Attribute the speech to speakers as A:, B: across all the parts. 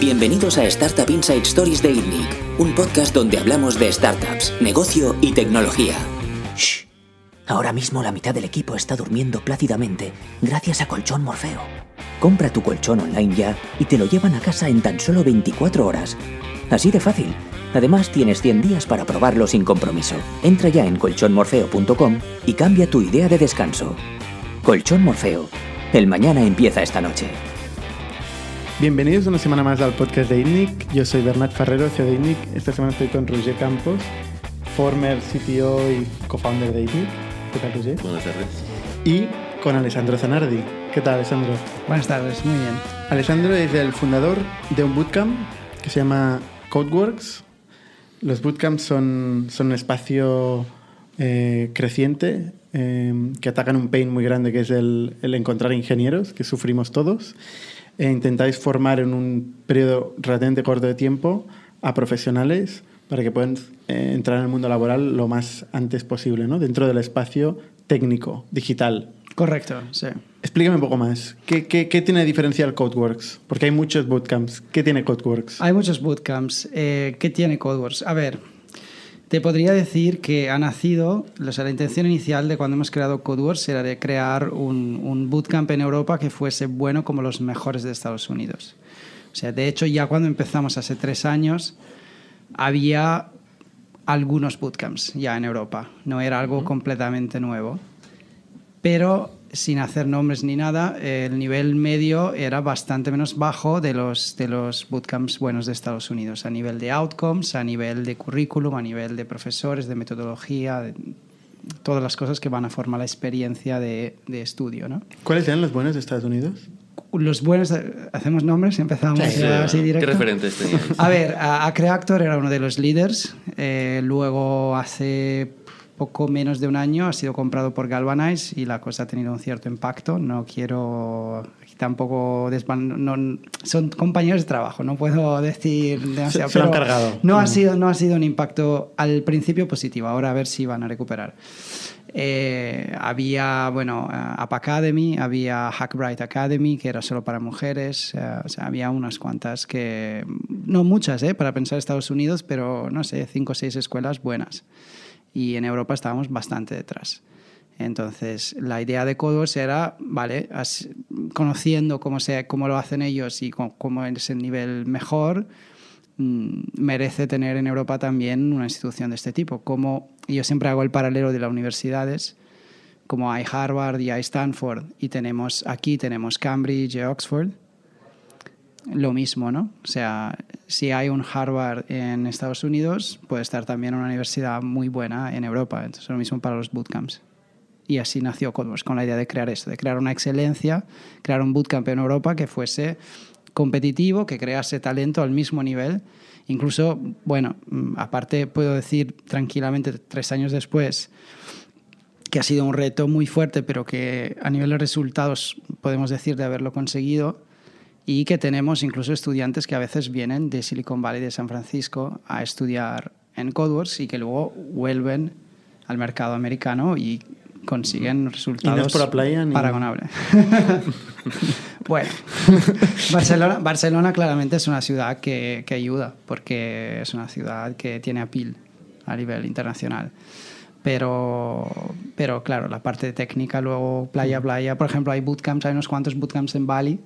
A: Bienvenidos a Startup Inside Stories de ITNIC, un podcast donde hablamos de startups, negocio y tecnología. Shh. Ahora mismo la mitad del equipo está durmiendo plácidamente gracias a Colchón Morfeo. Compra tu colchón online ya y te lo llevan a casa en tan solo 24 horas. Así de fácil. Además tienes 100 días para probarlo sin compromiso. Entra ya en colchonmorfeo.com y cambia tu idea de descanso. Colchón Morfeo. El mañana empieza esta noche.
B: Bienvenidos una semana más al podcast de INNIC. Yo soy Bernat Ferrero, CEO de INNIC. Esta semana estoy con Roger Campos, former CTO y co-founder de INNIC. ¿Qué tal, Roger?
C: Buenas tardes.
B: Y con Alessandro Zanardi. ¿Qué tal, Alessandro?
D: Buenas tardes, muy bien.
B: Alessandro es el fundador de un bootcamp que se llama Codeworks. Los bootcamps son, son un espacio eh, creciente eh, que atacan un pain muy grande que es el, el encontrar ingenieros, que sufrimos todos e intentáis formar en un periodo relativamente corto de tiempo a profesionales para que puedan eh, entrar en el mundo laboral lo más antes posible, ¿no? dentro del espacio técnico, digital.
D: Correcto, sí.
B: Explícame un poco más. ¿Qué, qué, qué tiene de diferencial Codeworks? Porque hay muchos bootcamps. ¿Qué tiene Codeworks?
D: Hay muchos bootcamps. Eh, ¿Qué tiene Codeworks? A ver, te podría decir que ha nacido, o sea, la intención inicial de cuando hemos creado Codeworks era de crear un, un, bootcamp en Europa que fuese bueno como los mejores de Estados Unidos. O sea, de hecho, ya cuando empezamos hace tres años, había algunos bootcamps ya en Europa. No era algo completamente nuevo. Pero sin hacer nombres ni nada, el nivel medio era bastante menos bajo de los, de los bootcamps buenos de Estados Unidos, a nivel de outcomes, a nivel de currículum, a nivel de profesores, de metodología, de todas las cosas que van a formar la experiencia de, de estudio. ¿no?
B: ¿Cuáles eran los buenos de Estados Unidos?
D: Los buenos, hacemos nombres, empezamos
C: Sí, sí.
D: así directo.
C: ¿Qué referentes teníais?
D: A ver, a- Acreactor era uno de los líderes. eh, luego, hace poco menos de un año, ha sido comprado por Galvanize y la cosa ha tenido un cierto impacto. No quiero tampoco desvan- no- son compañeros de trabajo, no puedo decir demasiado.
B: se han
D: pero
B: cargado.
D: No, ha
B: Mm.
D: sido, no ha sido un impacto al principio positivo. Ahora a ver si van a recuperar. Eh, había, bueno, eh, App Academy, había Hackbright Academy, que era solo para mujeres. eh, o sea, había unas cuantas que. No muchas, ¿eh? Para pensar Estados Unidos, pero no sé, cinco o seis escuelas buenas. Y en Europa estábamos bastante detrás. Entonces, la idea de Codos era, vale, as- conociendo cómo, se, cómo lo hacen ellos y cómo, cómo es el nivel mejor, mm, merece tener en Europa también una institución de este tipo. Como yo siempre hago el paralelo de las universidades, como hay Harvard y hay Stanford, y tenemos aquí tenemos Cambridge y Oxford, lo mismo, ¿no? O sea, si hay un Harvard en Estados Unidos, puede estar también una universidad muy buena en Europa. Entonces, lo mismo para los bootcamps. Y así nació Codeworks, con la idea de crear esto, de crear una excelencia, crear un bootcamp en Europa que fuese competitivo, que crease talento al mismo nivel. Incluso, bueno, mm, aparte puedo decir tranquilamente, tres años después, que ha sido un reto muy fuerte, pero que a nivel de resultados podemos decir de haberlo conseguido y que tenemos incluso estudiantes que a veces vienen de Silicon Valley, de San Francisco, a estudiar en Codeworks y que luego vuelven al mercado americano y consiguen resultados
B: por playa ni-
D: paragonables. bueno, Barcelona, Barcelona claramente es una ciudad que, que ayuda, porque es una ciudad que tiene appeal a nivel internacional. Pero, pero claro, la parte técnica, luego playa, playa. Por ejemplo, hay bootcamps, hay unos cuantos bootcamps en Bali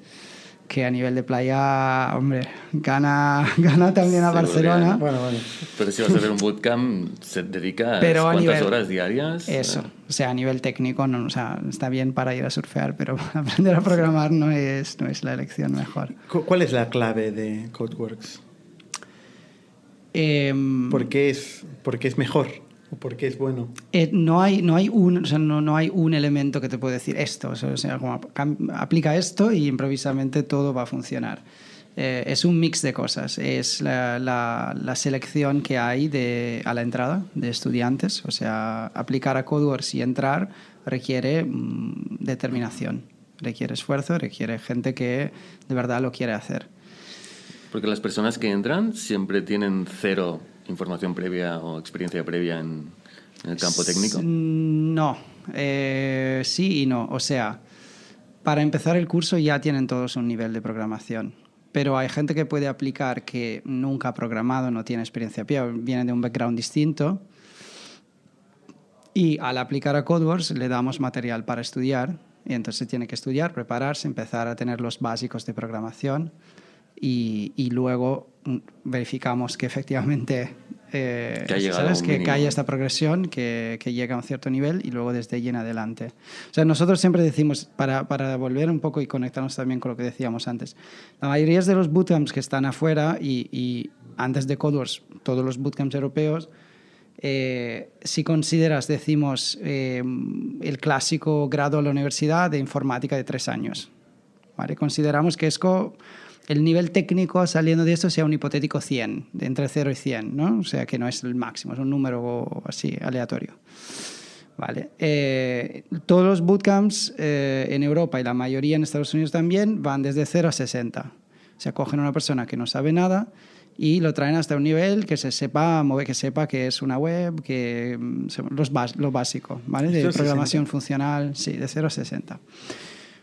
D: que a nivel de playa, hombre, gana, gana también a Barcelona.
B: Bueno, bueno.
C: Pero si vas a hacer un bootcamp, se dedica
D: Pero a
C: cuántas
D: nivel-
C: horas diarias.
D: Eso,
C: Eh,
D: o sea, a nivel técnico, no, o sea, está bien para ir a surfear, pero aprender a programar no es, no es la elección mejor.
B: Cu- ¿Cuál es la clave de Codeworks?
D: Em,
B: ¿Por qué es, por qué es mejor? ¿O por qué es bueno?
D: Eh, no, hay, no, hay un, o sea, no, no hay un elemento que te puede decir esto. O sea, como aplica esto y improvisamente todo va a funcionar. Eh, es un mix de cosas. Es la, la- la selección que hay de, a la entrada de estudiantes. O sea, aplicar a Codeworks y entrar requiere mm, determinación, requiere esfuerzo, requiere gente que de verdad lo quiere hacer.
C: Porque las personas que entran siempre tienen cero información previa o experiencia previa en, el campo técnico.
D: No, Eh, sí y no. O sea, para empezar el curso ya tienen todos un nivel de programación. pero hay gente que puede aplicar que nunca ha programado, no tiene experiencia pie, viene de un background distinto. Y al aplicar a CodeWorks le damos material para estudiar y entonces tiene que estudiar, prepararse, empezar a tener los básicos de programación y, y luego mm, verificamos que efectivamente eh,
C: Que ha
D: ¿sabes? que, que haya esta progresión, que, que llega a un cierto nivel y luego desde ahí en adelante. O sea, nosotros siempre decimos, para, para volver un poco y conectarnos también con lo que decíamos antes, la mayoría de los bootcamps que están afuera y, y antes de CodeWorks, todos los bootcamps europeos, eh, si consideras, decimos, eh, el clásico grado a la universidad de informática de tres años, ¿vale? Consideramos que es co- el nivel técnico saliendo de esto sea un hipotético 100, de entre 0 y 100, ¿no? O sea, que no es el máximo, es un número así aleatorio. Vale. Eh, todos los bootcamps eh, en Europa y la mayoría en Estados Unidos también van desde 0 a 60. O sea, cogen a una persona que no sabe nada y lo traen hasta un nivel que se sepa mover, que sepa que es una web, que mm, los lo básico, ¿vale? De
B: 0 a 60.
D: programación funcional, sí, de 0 a 60.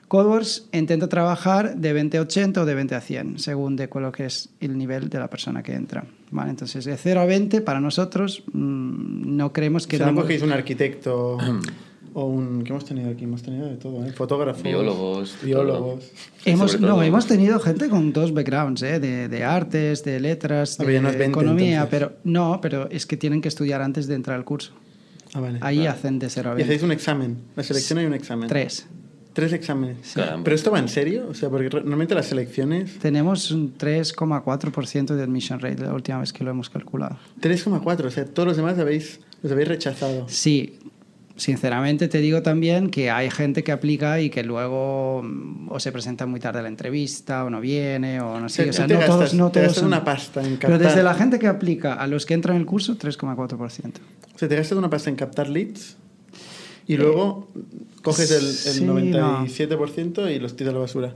D: CodeWorks intenta trabajar de 20 a 80 o de 20 a 100, según de lo que es el nivel de la persona que entra. ¿vale? Entonces, de 0 a 20, para nosotros, mm, no creemos que
B: Si no
D: damos-
B: cogéis un arquitecto o un... ¿Qué hemos tenido aquí? Hemos tenido de todo, ¿eh? Fotógrafos.
C: Biólogos,
B: Biólogos.
D: Hemos, no,
C: todo-
D: hemos tenido gente con dos backgrounds, ¿eh? de, de artes, de letras,
B: Ah,
D: de
B: no es 20,
D: economía,
B: entonces.
D: pero no, pero es que tienen que estudiar antes de entrar al curso.
B: Ah, vale.
D: Ahí hacen de 0 a
B: Y
D: 20.
B: hacéis un examen. La selección hay un examen.
D: Tres.
B: Tres exámenes.
C: Caramba.
B: ¿Pero esto va en serio? O sea, porque normalmente las selecciones...
D: Tenemos un 3,4% de admission rate la última vez que lo hemos calculado.
B: 3,4. O sea, todos los demás habéis, los habéis rechazado.
D: Sí, sinceramente te digo también que hay gente que aplica y que luego mm, o se presenta muy tarde a la entrevista o no viene o no sé. O sea, no
B: gastas-
D: todos, no
B: te
D: todos
B: gastas
D: son-
B: una pasta en
D: Pero
B: captar-
D: desde la gente que aplica a los que entran en el curso, 3,4%.
B: O sea, te gastas una pasta en captar leads y luego coges el,
D: sí,
B: el
D: no.
B: 97% y los tiras a la basura.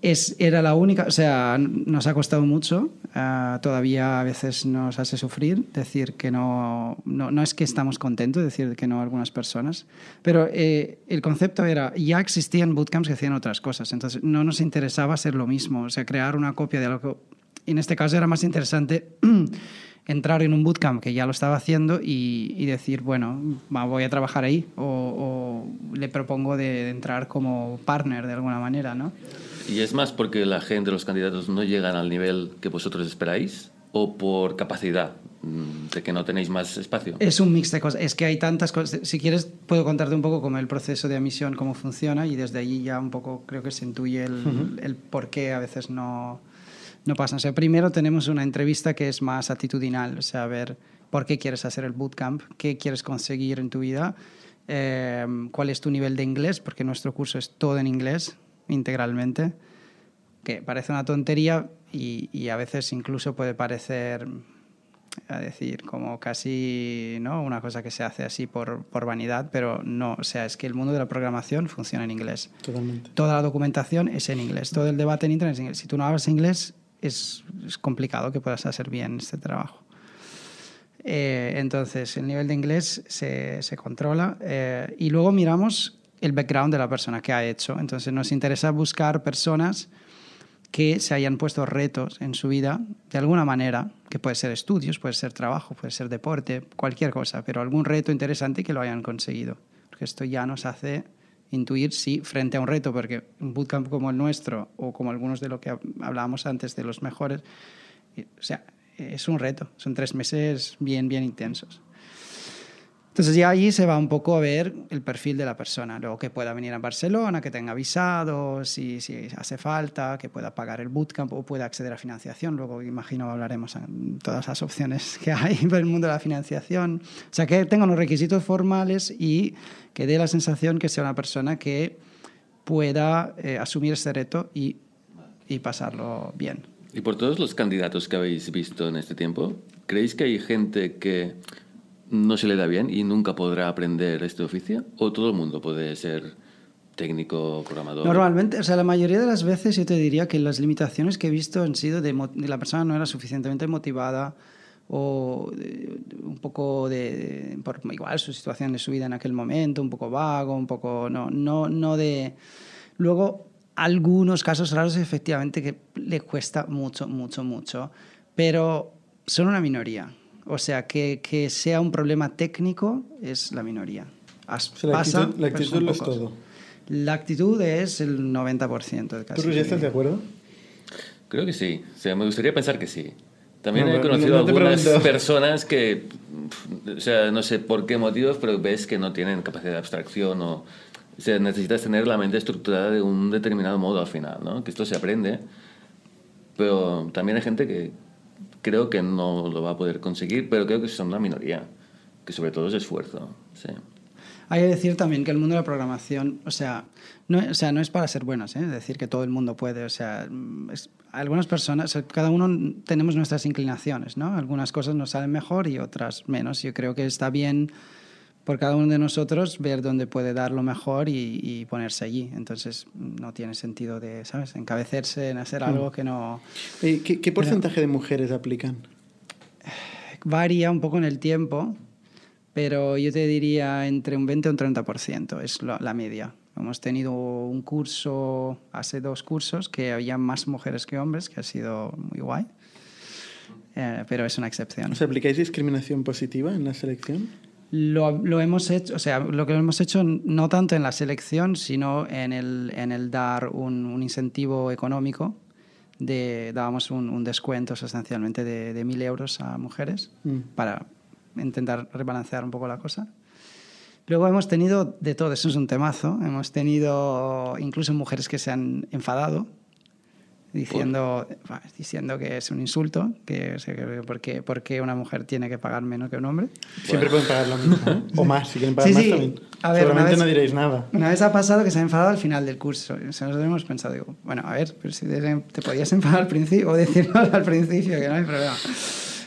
D: Es, era la única, o sea, nos ha costado mucho, ah, todavía a veces nos hace sufrir decir que no, no, no es que estamos contentos de decir que no a algunas personas, pero eh, el concepto era, ya existían bootcamps que hacían otras cosas, entonces no nos interesaba hacer lo mismo, o sea, crear una copia de algo en este caso era más interesante entrar en un bootcamp que ya lo estaba haciendo y, y decir, bueno, voy a trabajar ahí o, o le propongo de, de entrar como partner de alguna manera, ¿no?
C: ¿Y es más porque la gente, los candidatos, no llegan al nivel que vosotros esperáis? ¿O por capacidad mm, de que no tenéis más espacio?
D: Es un mix de cosas. Es que hay tantas cosas. Si quieres, puedo contarte un poco cómo el proceso de admisión, cómo funciona, y desde allí ya un poco creo que se intuye el, el por qué a veces no, no pasan. O sea, primero tenemos una entrevista que es más actitudinal, o sea, a ver por qué quieres hacer el bootcamp, qué quieres conseguir en tu vida, eh, cuál es tu nivel de inglés, porque nuestro curso es todo en inglés, integralmente, que parece una tontería y, y a veces incluso puede parecer a decir, como casi ¿no? una cosa que se hace así por, por vanidad, pero no, o sea, es que el mundo de la programación funciona en inglés.
B: Totalmente.
D: Toda la documentación es en inglés, todo el debate en Internet es en inglés. Si tú no hablas inglés, es, complicado que puedas hacer bien este trabajo. Eh, entonces, el nivel de inglés se, se controla eh, y luego miramos el background de la persona que ha hecho. Entonces, nos interesa buscar personas que se hayan puesto retos en su vida de alguna manera, que puede ser estudios, puede ser trabajo, puede ser deporte, cualquier cosa, pero algún reto interesante que lo hayan conseguido. Porque esto ya nos hace intuir si frente a un reto, porque un bootcamp como el nuestro o como algunos de lo que hablábamos antes de los mejores, eh, o sea, es un reto, son tres meses bien, bien intensos. Entonces ya ahí se va un poco a ver el perfil de la persona, luego que pueda venir a Barcelona, que tenga visado, si, si hace falta, que pueda pagar el bootcamp o pueda acceder a financiación. Luego imagino hablaremos de todas las opciones que hay en el mundo de la financiación. O sea, que tenga unos requisitos formales y que dé la sensación que sea una persona que pueda eh, asumir este reto y, y pasarlo bien.
C: Y por todos los candidatos que habéis visto en este tiempo, ¿creéis que hay gente que no se le da bien y nunca podrá aprender este oficio? ¿O todo el mundo puede ser técnico, programador?
D: Normalmente, o sea, la mayoría de las veces yo te diría que las limitaciones que he visto han sido de, de la persona no era suficientemente motivada o de, un poco de, de, por igual su situación de su vida en aquel momento, un poco vago, un poco no no no de luego algunos casos raros efectivamente que le cuesta mucho, mucho, mucho, pero son una minoría. O sea, que, que sea un problema técnico es la minoría. As-
B: O sea, la
D: pasa,
B: actitud, la
D: pero
B: actitud lo es todo.
D: La actitud es el 90% de casi.
B: ¿Tú, Roger, estás de acuerdo?
C: Creo que sí. O sea, me gustaría pensar que sí. También
B: No,
C: he
B: no,
C: conocido
B: no te
C: algunas
B: pregunto.
C: personas que, o sea, no sé por qué motivos, pero ves que no tienen capacidad de abstracción o, o sea, necesitas tener la mente estructurada de un determinado modo al final, ¿no? Que esto se aprende, pero también hay gente que creo que no lo va a poder conseguir, pero creo que son una minoría, que sobre todo es esfuerzo, sí.
D: Hay que decir también que el mundo de la programación, o sea, no, o sea, no es para ser buenos, ¿eh? es decir, que todo el mundo puede, o sea, mm, es- algunas personas, o sea, cada uno tenemos nuestras inclinaciones, ¿no? Algunas cosas nos salen mejor y otras menos. Yo creo que está bien por cada uno de nosotros ver dónde puede dar lo mejor y, y ponerse allí. Entonces, no tiene sentido de, ¿sabes?, encabecerse en hacer algo que no...
B: ¿Qué, qué porcentaje de mujeres aplican?
D: Varía un poco en el tiempo, pero yo te diría entre un 20 y un 30%, es la, media. Hemos tenido un curso, hace dos cursos, que había más mujeres que hombres, que ha sido muy guay, Eh, pero es una excepción.
B: O sea, ¿aplicáis discriminación positiva en la selección?
D: Lo, lo hemos hecho, o sea, lo que hemos hecho no tanto en la selección, sino en el, en el dar un, un incentivo económico. De, dábamos un, un descuento sustancialmente de, de 1.000 euros a mujeres
B: Mm.
D: para intentar rebalancear un poco la cosa. Luego hemos tenido de todo, eso es un temazo. Hemos tenido incluso mujeres que se han enfadado diciendo, diciendo que es un insulto, que, porque, porque una mujer tiene que pagar menos que un hombre.
B: Siempre pueden pagar lo mismo, ¿no? O más, si quieren pagar
D: Sí,
B: más
D: sí.
B: también.
D: A ver,
B: Seguramente
D: vez-
B: no diréis nada.
D: Una vez ha pasado que se ha enfadado al final del curso. O sea, nosotros hemos pensado, digo, bueno, a ver, pero si te, podías enfadar al principio o decirlo al principio, que no hay problema.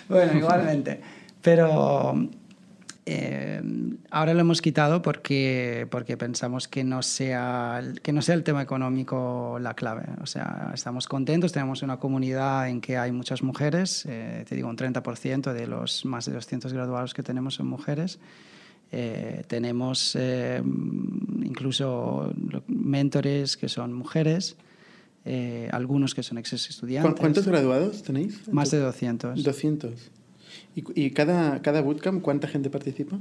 D: Bueno, igualmente. Pero eh, ahora lo hemos quitado porque, porque pensamos que no, sea, que no sea el tema económico la clave. O sea, estamos contentos, tenemos una comunidad en que hay muchas mujeres, eh, te digo, un 30% de los más de 200 graduados que tenemos son mujeres. Eh, tenemos eh, incluso mentores que son mujeres, eh, algunos que son ex
B: ¿Cu-
D: estudiantes.
B: ¿Cuántos graduados tenéis?
D: Más de 200.
B: 200. ¿Y, cada, cada bootcamp cuánta gente participa?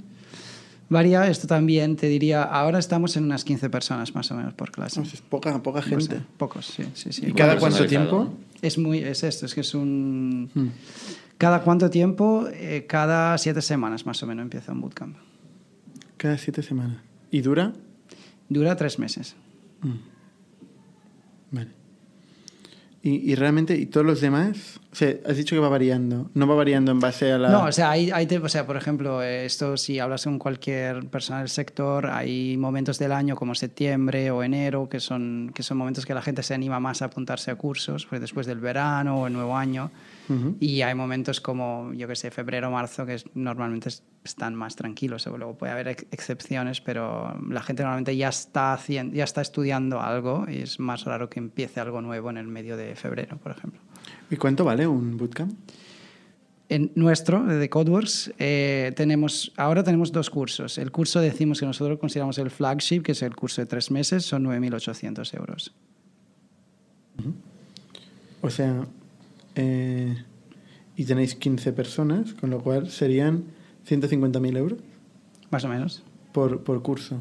D: Varía esto también, te diría, ahora estamos en unas 15 personas más o menos por clase.
B: No, es poca, poca
D: sé,
B: gente.
D: pocos, sí, sí, sí.
B: ¿Y cada cuánto tiempo?
D: Es muy, es esto, es que es un...
B: Hmm.
D: ¿Cada cuánto tiempo? Eh, cada siete semanas más o menos empieza un bootcamp.
B: Cada siete semanas. ¿Y dura?
D: Dura tres meses.
B: Vale. Y, y realmente, ¿y todos los demás? O sea, has dicho que va variando. No va variando en base a la...
D: No, o sea, hay, hay o sea, por ejemplo, eh, esto si hablas con cualquier persona del sector, hay momentos del año como septiembre o enero, que son, que son momentos que la gente se anima más a apuntarse a cursos, pues después del verano o el nuevo año. Y hay momentos como, yo que sé, febrero, marzo, que es- normalmente es- están más tranquilos. Luego puede haber ex- excepciones, pero la gente normalmente ya está, haciendo, ya está estudiando algo y es más raro que empiece algo nuevo en el medio de febrero, por ejemplo.
B: ¿Y cuánto vale un bootcamp?
D: En nuestro, de Codeworks, eh, tenemos, ahora tenemos dos cursos. El curso decimos que nosotros consideramos el flagship, que es el curso de tres meses, son 9.800 euros.
B: O sea, eh, y tenéis 15 personas, con lo cual serían 150.000 euros
D: Más o menos.
B: por, por curso.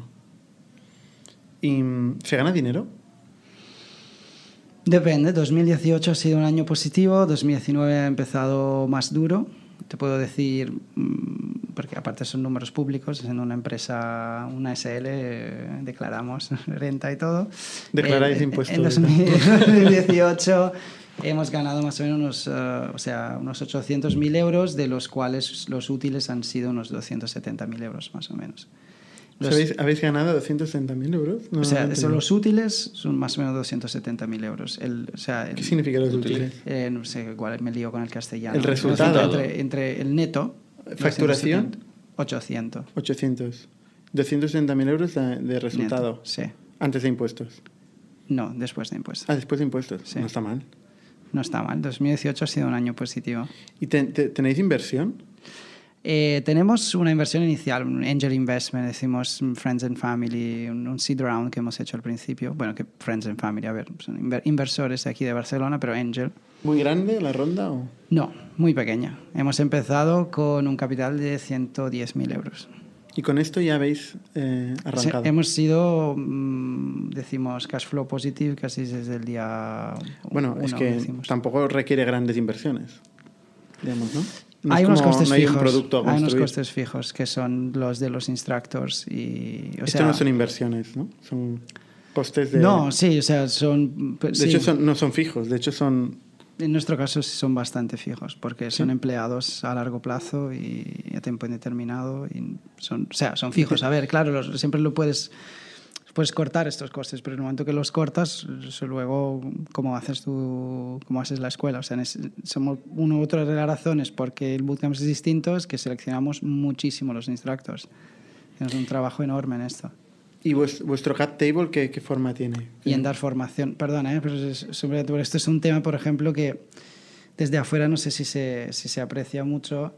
B: ¿Y se gana dinero?
D: Depende, 2018 ha sido un año positivo, 2019 ha empezado más duro. Te puedo decir, mm, porque aparte son números públicos, siendo una empresa, una SL, eh, declaramos renta y todo.
B: Declaráis
D: Eh,
B: impuestos
D: En
B: y tal.
D: 2018 hemos ganado más o menos unos, eh, o sea, unos 800.000 euros, de los cuales los útiles han sido unos 270.000 euros más o menos. Los-
B: ¿Habéis, habéis ganado 270.000 euros? No,
D: o sea,
B: no
D: eso, los útiles son más o menos 270.000 euros. El, o sea, el-
B: ¿Qué significa los útiles?
D: eh, no sé, igual me lío con el castellano.
B: El resultado.
D: Entre, entre el neto.
B: ¿Facturación?
D: 800.
B: 800. 270.000 euros de, de resultado.
D: Neto, sí.
B: Antes de impuestos.
D: No, después de impuestos.
B: Ah, después de impuestos.
D: Sí.
B: No está mal.
D: No está mal. 2018 ha sido un año positivo.
B: ¿Y te- te- tenéis inversión?
D: Eh, tenemos una inversión inicial, un angel investment, decimos friends and family, un, un, seed round que hemos hecho al principio. Bueno, que friends and family, a ver, son inver inversores de aquí de Barcelona, pero angel.
B: ¿Muy grande la ronda? O?
D: No, muy pequeña. Hemos empezado con un capital de 110.000 euros.
B: Y con esto ya habéis eh, arrancado.
D: Sí, hemos sido, mmm, decimos, cash flow positive casi desde el día.
B: Bueno,
D: uno,
B: es que
D: decimos.
B: tampoco requiere grandes inversiones. Digamos, ¿no? No
D: hay unos
B: como-
D: costes
B: no hay
D: fijos.
B: un
D: hay unos costes fijos que son los de los instructors y. O
B: Esto
D: sea,
B: no son inversiones, ¿no? Son costes de...
D: No, sí, o sea, son.
B: De
D: sí,
B: hecho, son- no son fijos. De hecho, son...
D: En nuestro caso sí son bastante fijos, porque son empleados a largo plazo y a tiempo indeterminado. Y son, o sea, son fijos. A ver, claro, los- siempre lo puedes, puedes cortar estos costes, pero en el momento que los cortas, luego, ¿cómo haces tú, cómo haces la escuela? O sea, ese- somos una u otra de las razones porque el bootcamp es distinto, es que seleccionamos muchísimo los instructors. Es un trabajo enorme en esto.
B: ¿Y vues- vuestro cap table qué, qué forma tiene?
D: y en dar formación. Perdona, ¿eh? pero es, esto es un tema, por ejemplo, que desde afuera no sé si se, si se aprecia mucho.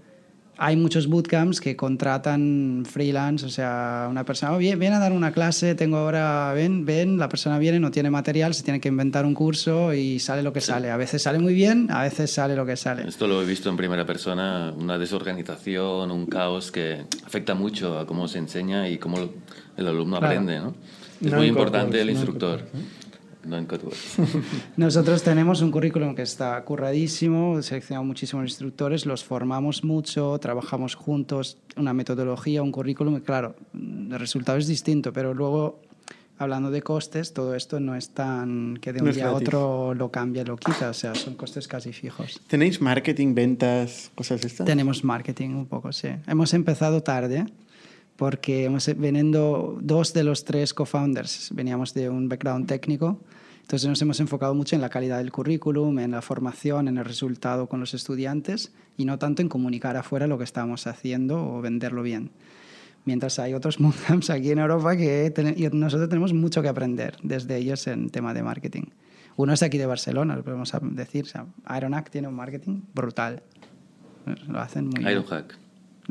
D: Hay muchos bootcamps que contratan freelance, o sea, una persona, oh, viene, viene a dar una clase, tengo ahora, ven, ven, la persona viene, no tiene material, se tiene que inventar un curso y sale lo que sale. A veces sale muy bien, a veces sale lo que sale.
C: Esto lo he visto en primera persona, una desorganización, un caos que afecta mucho a cómo se enseña y cómo el alumno
D: Claro.
C: aprende, ¿no? Es
B: No
C: muy importante el
B: no
C: instructor.
B: Codeworks,
C: No en Codeworks.
D: Nosotros tenemos un currículum que está curradísimo, seleccionamos muchísimos instructores, los formamos mucho, trabajamos juntos, una metodología, un currículum, y claro, el resultado es distinto, pero luego, hablando de costes, todo esto no es tan que de un
B: No
D: día a otro lo cambia, lo quita, o sea, son costes casi fijos.
B: ¿Tenéis marketing, ventas, cosas estas?
D: Tenemos marketing un poco, sí. Hemos empezado tarde porque hemos veniendo dos de los tres co-founders veníamos de un background técnico, entonces nos hemos enfocado mucho en la calidad del currículum, en la formación, en el resultado con los estudiantes y no tanto en comunicar afuera lo que estamos haciendo o venderlo bien. Mientras hay otros bootcamps aquí en Europa que ten- nosotros tenemos mucho que aprender desde ellos en tema de marketing. Uno es aquí de Barcelona, lo podemos decir. O sea, Ironac tiene un marketing brutal. Lo hacen muy bien.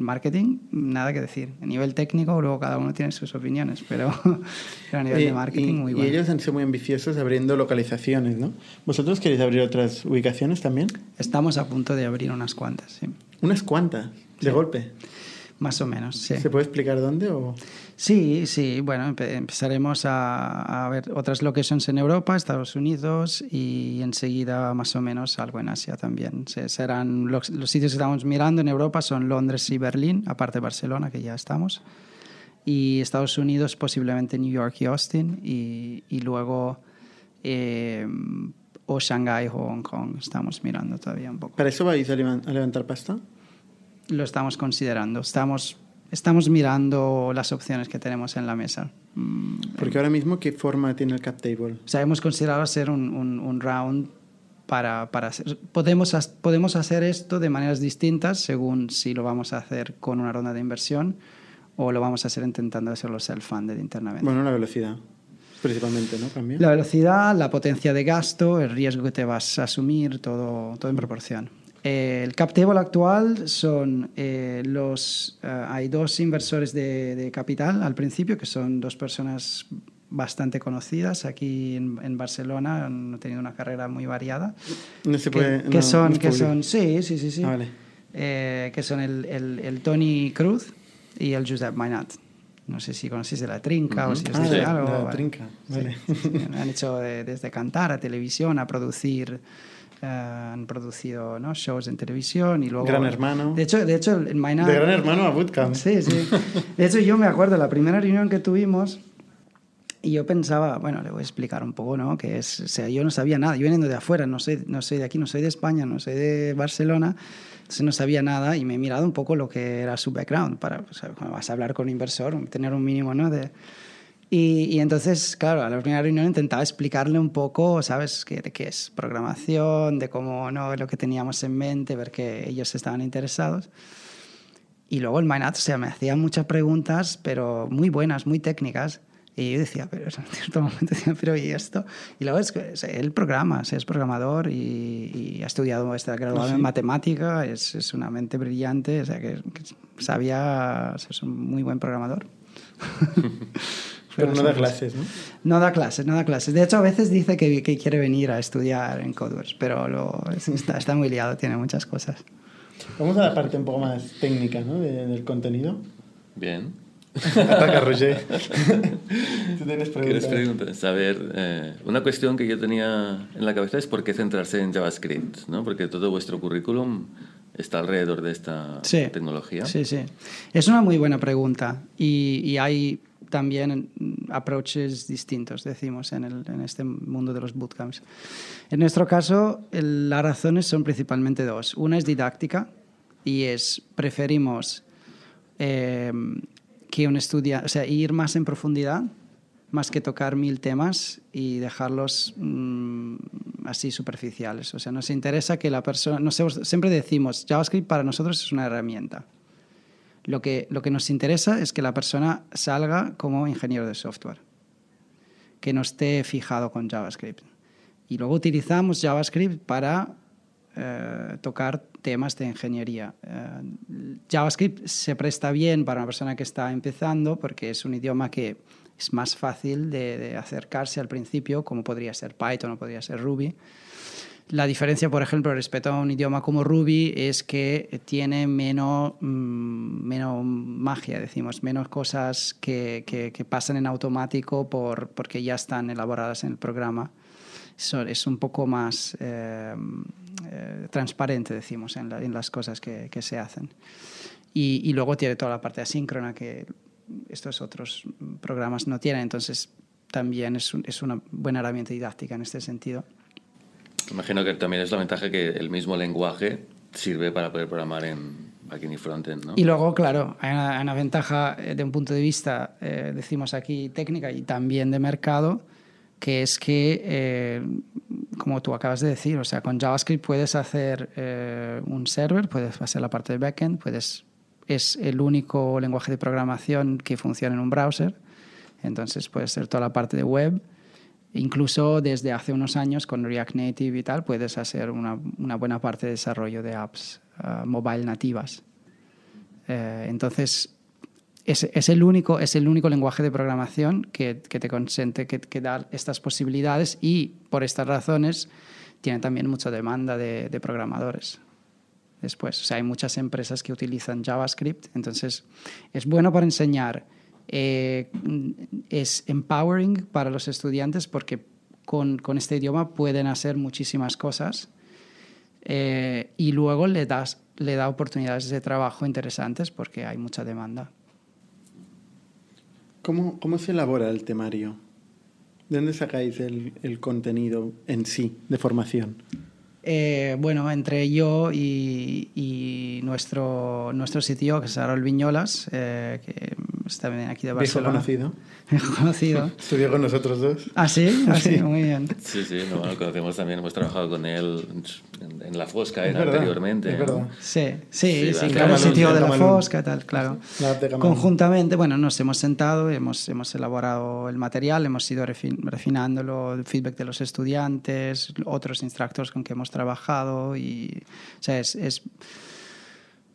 D: Marketing, nada que decir. A nivel técnico, luego cada uno tiene sus opiniones, pero, pero a nivel
B: Y-
D: de marketing,
B: y,
D: muy
B: y
D: bueno.
B: ellos han sido muy ambiciosos abriendo localizaciones, ¿no? ¿Vosotros queréis abrir otras ubicaciones también?
D: Estamos a punto de abrir unas cuantas, sí.
B: Unas cuantas, de golpe.
D: Más o menos, sí.
B: ¿Se puede explicar dónde? O...
D: Sí, sí. Bueno, empe- empezaremos a, a ver otras locations en Europa, Estados Unidos y enseguida más o menos algo en Asia también. Se- serán los, los sitios que estamos mirando en Europa son Londres y Berlín, aparte de Barcelona, que ya estamos. Y Estados Unidos posiblemente New York y Austin y, y luego eh, o Shanghai o Hong Kong estamos mirando todavía un poco.
B: ¿Para eso vais a levantar pasta?
D: Lo estamos considerando. Estamos, estamos mirando las opciones que tenemos en la mesa. Mm,
B: Porque ahora mismo, ¿qué forma tiene el cap table?
D: O sea, hemos considerado hacer un, un- un round para, para hacer... Podemos, podemos hacer esto de maneras distintas según si lo vamos a hacer con una ronda de inversión o lo vamos a hacer intentando hacerlo self-funded internamente.
B: Bueno, la velocidad, principalmente, ¿no? Cambia.
D: La velocidad, la potencia de gasto, el riesgo que te vas a asumir, todo, todo en proporción. Eh, el cap table actual son eh, los... eh, hay dos inversores de, de capital al principio, que son dos personas bastante conocidas aquí en, en Barcelona, han tenido una carrera muy variada.
B: No se puede...
D: que
B: no,
D: son,
B: no
D: que son, sí, sí, sí, sí.
B: Ah, vale.
D: Eh, que son el, el, el Tony Cruz y el Josep Mainat. No sé si conocéis de la trinca o
C: Ujú.
D: si os
B: Ah,
D: dice
B: de-
D: algo.
B: de la
D: vale.
B: trinca, vale.
D: Sí, sí. Han hecho de- desde cantar a televisión, a producir, han producido ¿no? shows en televisión y luego...
B: Gran Hermano.
D: De hecho, de hecho el Mainat...
B: De Gran Hermano a Bootcamp.
D: Sí, sí. De hecho, yo me acuerdo la primera reunión que tuvimos y yo pensaba, bueno, le voy a explicar un poco, ¿no? Que es, o sea, yo no sabía nada, yo veniendo de afuera, no soy, no soy de aquí, no soy de España, no soy de Barcelona, entonces no sabía nada y me he mirado un poco lo que era su background para, o sea, cuando vas a hablar con un inversor, tener un mínimo, ¿no? De, y, y entonces, claro, a la primera reunión intentaba explicarle un poco, ¿sabes?, qué, de qué es programación, de cómo, ¿no?, lo que teníamos en mente, ver que ellos estaban interesados. Y luego el Mainat, o sea, me hacía muchas preguntas, pero muy buenas, muy técnicas. Y yo decía, pero en cierto momento decía, pero ¿y esto? Y luego es que él programa, es programador y, y ha estudiado, está graduado
B: ¿Ah, sí?
D: en matemática, es, es, una mente brillante, o sea que, que sabía, es un muy buen programador.
B: Pero no da clases, ¿no?
D: No da clases, no da clases. De hecho, a veces dice que, que quiere venir a estudiar en Codeworks, pero lo, está, está, muy liado, tiene muchas cosas.
B: Vamos a la parte un poco más técnica ¿no? de, del contenido.
C: Bien.
B: Ataca, Roger. Tú tienes preguntas.
C: ¿Quieres preguntas? Saber, eh, una cuestión que yo tenía en la cabeza es por qué centrarse en JavaScript, ¿no? Porque todo vuestro currículum está alrededor de esta
D: sí,
C: tecnología.
D: Sí, sí. Es una muy buena pregunta y, y hay también approaches distintos, decimos, en, el, en, este mundo de los bootcamps. En nuestro caso, las razones son principalmente dos. Una es didáctica y es preferimos eh, que un estudiante, o sea, ir más en profundidad, más que tocar mil temas y dejarlos mmm, así superficiales. O sea, nos interesa que la persona, siempre decimos, JavaScript para nosotros es una herramienta. Lo que, lo que nos interesa es que la persona salga como ingeniero de software, que no esté fijado con JavaScript. Y luego utilizamos JavaScript para eh, tocar temas de ingeniería. Eh, JavaScript se presta bien para una persona que está empezando porque es un idioma que es más fácil de, de acercarse al principio, como podría ser Python o podría ser Ruby. La diferencia, por ejemplo, respecto a un idioma como Ruby es que tiene menos, mmm, menos magia, decimos, menos cosas que, que, pasan en automático por, porque ya están elaboradas en el programa. Es un poco más eh, eh, transparente, decimos, en, la, en, las cosas que, se hacen. Y, y, luego tiene toda la parte asíncrona que estos otros programas no tienen, entonces también es, un, es una buena herramienta didáctica en este sentido.
C: Imagino que también es la ventaja que el mismo lenguaje sirve para poder programar en backend y frontend, ¿no?
D: Y luego, claro, hay una, ventaja de un punto de vista, eh, decimos aquí, técnica y también de mercado, que es que, eh, como tú acabas de decir, o sea, con JavaScript puedes hacer eh, un server, puedes hacer la parte de backend, puedes, es el único lenguaje de programación que funciona en un browser, entonces puedes hacer toda la parte de web. Incluso desde hace unos años con React Native y tal puedes hacer una, buena parte de desarrollo de apps uh, mobile nativas. Eh, entonces, es, el único, es el único lenguaje de programación que, te consente, que, que, da estas posibilidades y por estas razones tiene también mucha demanda de, de programadores. Después, o sea, hay muchas empresas que utilizan JavaScript, entonces es bueno para enseñar eh, es empowering para los estudiantes porque con, con, este idioma pueden hacer muchísimas cosas eh, y luego le, das, le da oportunidades de trabajo interesantes porque hay mucha demanda.
B: ¿Cómo, cómo se elabora el temario? ¿De dónde sacáis el, el contenido en sí de formación?
D: Eh, bueno, entre yo y, y, nuestro, nuestro sitio, que es Harold Viñolas, eh, que está aquí de Barcelona.
B: conocido.
D: conocido.
B: Estudió con nosotros dos.
D: ¿Ah, sí? Ah, sí, muy bien.
C: Sí, sí, no, lo conocemos también, hemos trabajado con él en, en La Fosca era verdad, anteriormente.
B: Es verdad.
D: Sí, sí, sí, sí claro, el sitio de La Fosca, tal, claro. Conjuntamente, bueno, nos hemos sentado, hemos, hemos elaborado el material, hemos ido refinándolo, el feedback de los estudiantes, otros instructores con que hemos trabajado y, o sea, es, es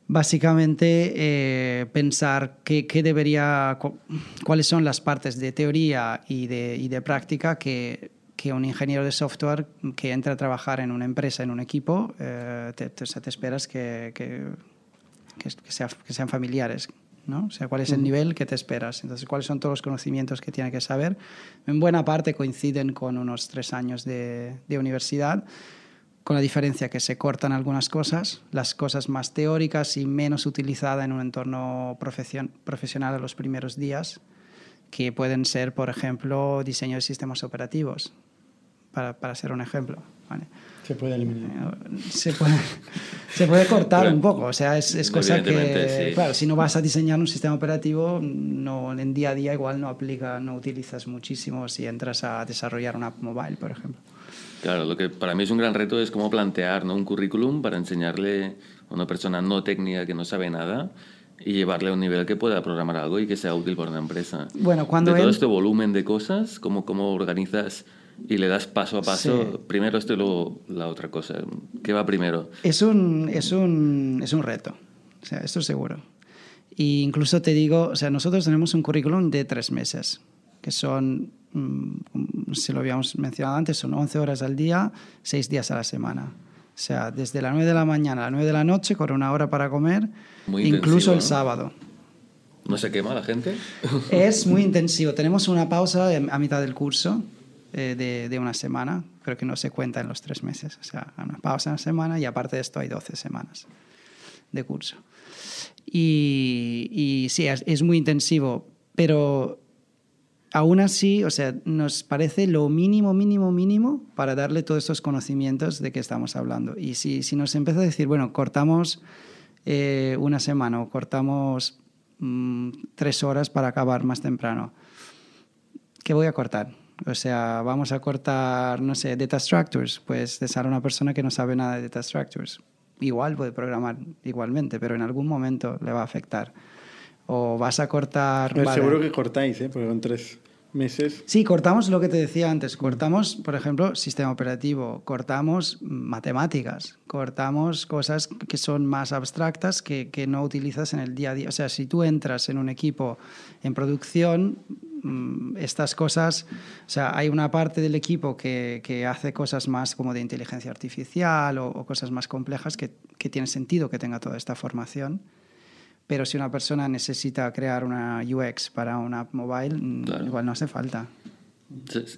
D: básicamente eh, pensar qué, qué, debería, cu cuáles son las partes de teoría y de, y de práctica que, que, un ingeniero de software que entra a trabajar en una empresa, en un equipo, eh, te, te, te, esperas que, que, sea, que, sean familiares. ¿no? O sea, cuál es el nivel que te esperas. Entonces, cuáles son todos los conocimientos que tiene que saber. En buena parte coinciden con unos tres años de, de universidad con la diferencia que se cortan algunas cosas, las cosas más teóricas y menos utilizadas en un entorno profesion profesional a los primeros días, que pueden ser, por ejemplo, diseño de sistemas operativos, para, para ser un ejemplo. ¿vale?
B: Se puede eliminar.
D: Se puede, se puede cortar un poco, o sea, es, es cosa que, sí. claro, si no vas a diseñar un sistema operativo, no, en día a día igual no aplica, no utilizas muchísimo si entras a desarrollar una app mobile, por ejemplo.
C: Claro, lo que para mí es un gran reto es cómo plantear ¿no? un currículum para enseñarle a una persona no técnica que no sabe nada y llevarle a un nivel que pueda programar algo y que sea útil para una empresa.
D: Bueno, cuando
C: de todo
D: él-
C: este volumen de cosas, ¿cómo, cómo organizas y le das paso a paso?
D: Sí.
C: Primero esto y luego la otra cosa. ¿Qué va primero?
D: Es un, es un, es un reto, o sea, esto seguro. Y incluso te digo, o sea, nosotros tenemos un currículum de tres meses, que son, si lo habíamos mencionado antes, son 11 horas al día, 6 días a la semana. O sea, desde las 9 de la mañana a las 9 de la noche, con una hora para comer,
C: Muy
D: incluso el
C: ¿no?
D: sábado.
C: ¿No se quema la gente?
D: Es muy intensivo. Tenemos una pausa a mitad del curso eh, de, de una semana, pero que no se cuenta en los tres meses. O sea, una pausa en una semana y aparte de esto hay 12 semanas de curso. Y, y sí, es, es muy intensivo, pero aún así, o sea, nos parece lo mínimo, mínimo, mínimo para darle todos estos conocimientos de que estamos hablando. Y si, si nos empieza a decir, bueno, cortamos eh, una semana o cortamos mm, tres horas para acabar más temprano, ¿qué voy a cortar? O sea, vamos a cortar, no sé, data structures, pues cesar a una persona que no sabe nada de data structures. Igual puede programar igualmente, pero en algún momento le va a afectar. O vas a cortar... Vale.
B: Seguro que cortáis, ¿eh? porque con tres
D: Sí, cortamos lo que te decía antes. Cortamos, por ejemplo, sistema operativo, cortamos matemáticas, cortamos cosas que son más abstractas que, que no utilizas en el día a día. O sea, si tú entras en un equipo en producción, mm, estas cosas, o sea, hay una parte del equipo que, que hace cosas más como de inteligencia artificial o, o cosas más complejas que, que tiene sentido que tenga toda esta formación. Pero si una persona necesita crear una UX para una app mobile, mm,
C: Claro.
D: igual no hace falta.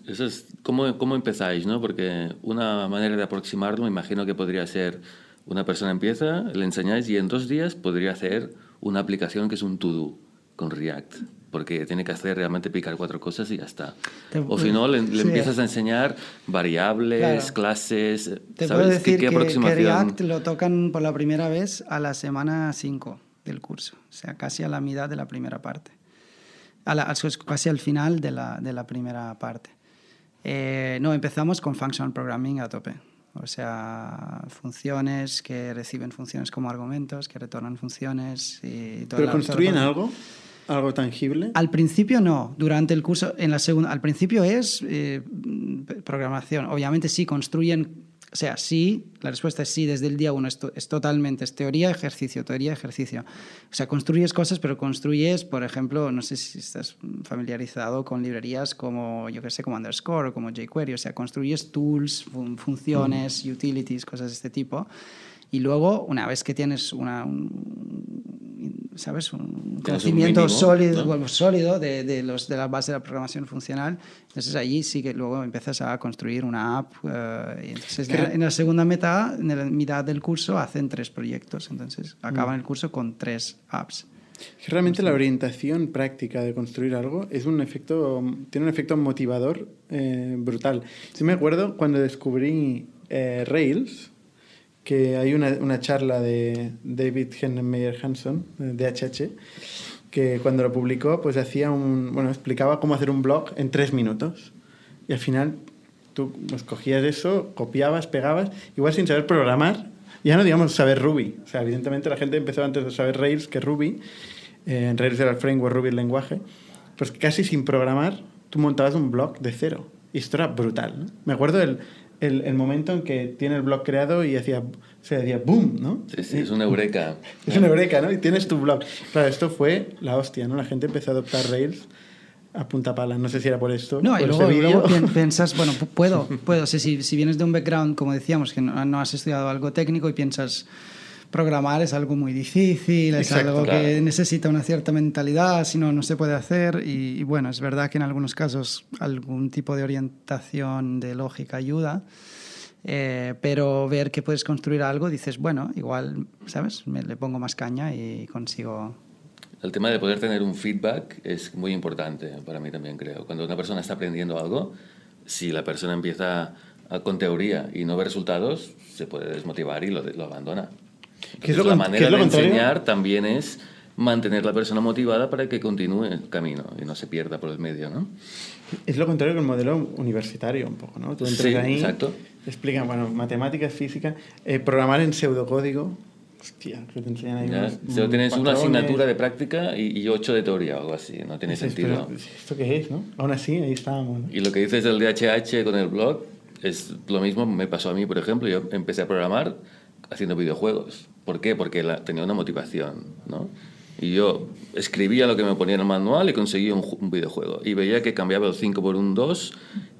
C: Eso es, ¿cómo, ¿Cómo empezáis? ¿no? Porque una manera de aproximarlo, me imagino que podría ser, una persona empieza, le enseñáis y en dos días podría hacer una aplicación que es un to-do con React. Porque tiene que hacer realmente picar cuatro cosas y ya está.
D: Te-
C: o si no, le, le
D: sí.
C: empiezas a enseñar variables,
D: Claro.
C: clases.
D: Te
C: ¿Sabes
D: puedo decir
C: qué, qué
D: que, que
C: aproximación?
D: React lo tocan por la primera vez a la semana 5 del curso, o sea, casi a la mitad de la primera parte, a la- al- casi al final de la, de la primera parte. Eh, no, empezamos con Functional Programming a tope. O sea, funciones que reciben funciones como argumentos, que retornan funciones. Y toda
B: ¿Pero construyen algo? ¿Algo tangible?
D: Al principio no, durante el curso, en la segunda, al principio es eh, programación. Obviamente sí construyen, o sea, sí, la respuesta es sí, desde el día uno es, to- es totalmente, es teoría, ejercicio, teoría, ejercicio. O sea, construyes cosas, pero construyes, por ejemplo, no sé si estás familiarizado con librerías como, yo qué sé, como Underscore o como jQuery, o sea, construyes tools, fun- funciones, utilities, cosas de este tipo. Y luego, una vez que tienes una, un- ¿sabes? un conocimiento
C: mínimo,
D: sólido, sólido de, de, los, de la base de la programación funcional, entonces allí sí que luego empiezas a construir una app. eh, entonces en la segunda mitad, en la mitad del curso hacen tres proyectos, entonces acaban el curso con tres apps.
B: Realmente la orientación práctica de construir algo es un efecto, tiene un efecto motivador eh, brutal. Sí me acuerdo cuando descubrí eh, Rails, que hay una, una charla de David Heinemeier Hansson, eh, de HH, que cuando lo publicó, pues hacía un, bueno, explicaba cómo hacer un blog en tres minutos. Y al final tú pues, eso, copiabas, pegabas, igual sin saber programar, ya no digamos saber Ruby. O sea, evidentemente la gente empezó antes de saber Rails que Ruby. Eh, en Rails era el framework, Ruby el lenguaje. Pues casi sin programar, tú montabas un blog de cero. Y esto era brutal. Me acuerdo el, el, el momento en que tiene el blog creado y hacía, se decía boom, ¿no?
C: Sí, sí, es una eureka.
B: Es una eureka, ¿no? Y tienes tu blog. Claro, esto fue la hostia, ¿no? La gente empezó a adoptar Rails a punta pala. No sé si era por esto.
D: No,
B: por
D: y luego, y luego pi- piensas, bueno, pu- puedo, puedo. O sea, si, si vienes de un background, como decíamos, que no, no has estudiado algo técnico y piensas programar es algo muy difícil, es
B: Exacto,
D: algo que necesita una cierta mentalidad, si no, no se puede hacer. Y, y bueno, es verdad que en algunos casos algún tipo de orientación de lógica ayuda. eh, pero ver que puedes construir algo, dices, bueno, igual, ¿sabes? Me, le pongo más caña y consigo
C: El tema de poder tener un feedback es muy importante para mí también, creo. Cuando una persona está aprendiendo algo, si la persona empieza con teoría y no ve resultados, se puede desmotivar y lo abandona.
B: ¿Qué es
C: Entonces,
B: lo
C: la manera
B: qué es lo
C: de
B: contrario?
C: enseñar también es mantener la persona motivada para que continúe el camino y no se pierda por el medio, ¿no?
B: Es lo contrario que el modelo universitario, un poco, ¿no? Tú entras
C: Sí,
B: ahí,
C: exacto.
B: te explican, bueno, matemáticas, física, eh, programar en pseudocódigo. Hostia, que te enseñan ahí
C: Ya,
B: unos-
C: Solo tienes una
B: patrones.
C: asignatura de práctica y, y ocho de teoría o algo así. No tiene
B: Dices,
C: sentido.
B: pero, ¿Esto qué es, no? Aún así, ahí estábamos. ¿no?
C: Y lo que dices del DHH con el blog es lo mismo, me pasó a mí, por ejemplo. Yo empecé a programar haciendo videojuegos. ¿Por qué? Porque la- tenía una motivación, ¿no? Y yo escribía lo que me ponía en el manual y conseguía un videojuego. Y veía que cambiaba el 5 por un 2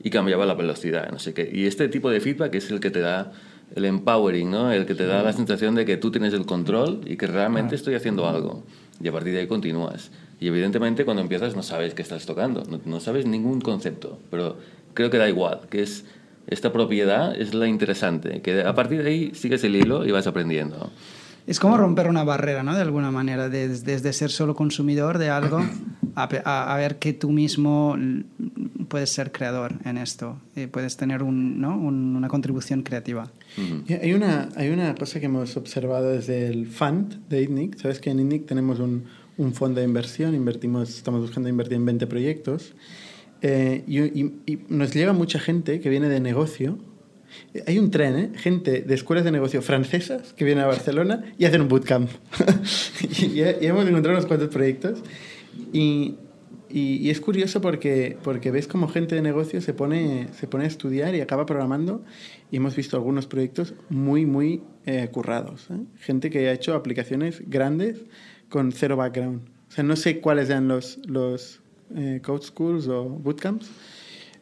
C: y cambiaba la velocidad, no sé qué. Y este tipo de feedback es el que te da el empowering, ¿no? El que te da la sensación de que tú tienes el control y que realmente estoy haciendo algo. Y a partir de ahí continúas. Y evidentemente cuando empiezas no sabes qué estás tocando, no, no sabes ningún concepto, pero creo que da igual, que es esta propiedad es la interesante, que a partir de ahí sigues el hilo y vas aprendiendo.
D: Es como romper una barrera, ¿no? De alguna manera, des- desde ser solo consumidor de algo a, a- a ver que tú mismo puedes ser creador en esto, y puedes tener un, ¿no? Un- una contribución creativa.
B: Hay una, hay una cosa que hemos observado desde el fund de ITNIC. Sabes que en ITNIC tenemos un, un fondo de inversión, invertimos, estamos buscando invertir en 20 proyectos. Eh, y, y- y nos llega mucha gente que viene de negocio. Eh, Hay un tren, ¿eh? gente de escuelas de negocio francesas que vienen a Barcelona y hacen un bootcamp. y, y hemos encontrado unos cuantos proyectos. Y, es curioso porque, porque ves como gente de negocio se pone, se pone a estudiar y acaba programando. Y hemos visto algunos proyectos muy, muy eh, currados. ¿eh? Gente que ha hecho aplicaciones grandes con cero background. O sea, no sé cuáles eran los, los eh, code schools o bootcamps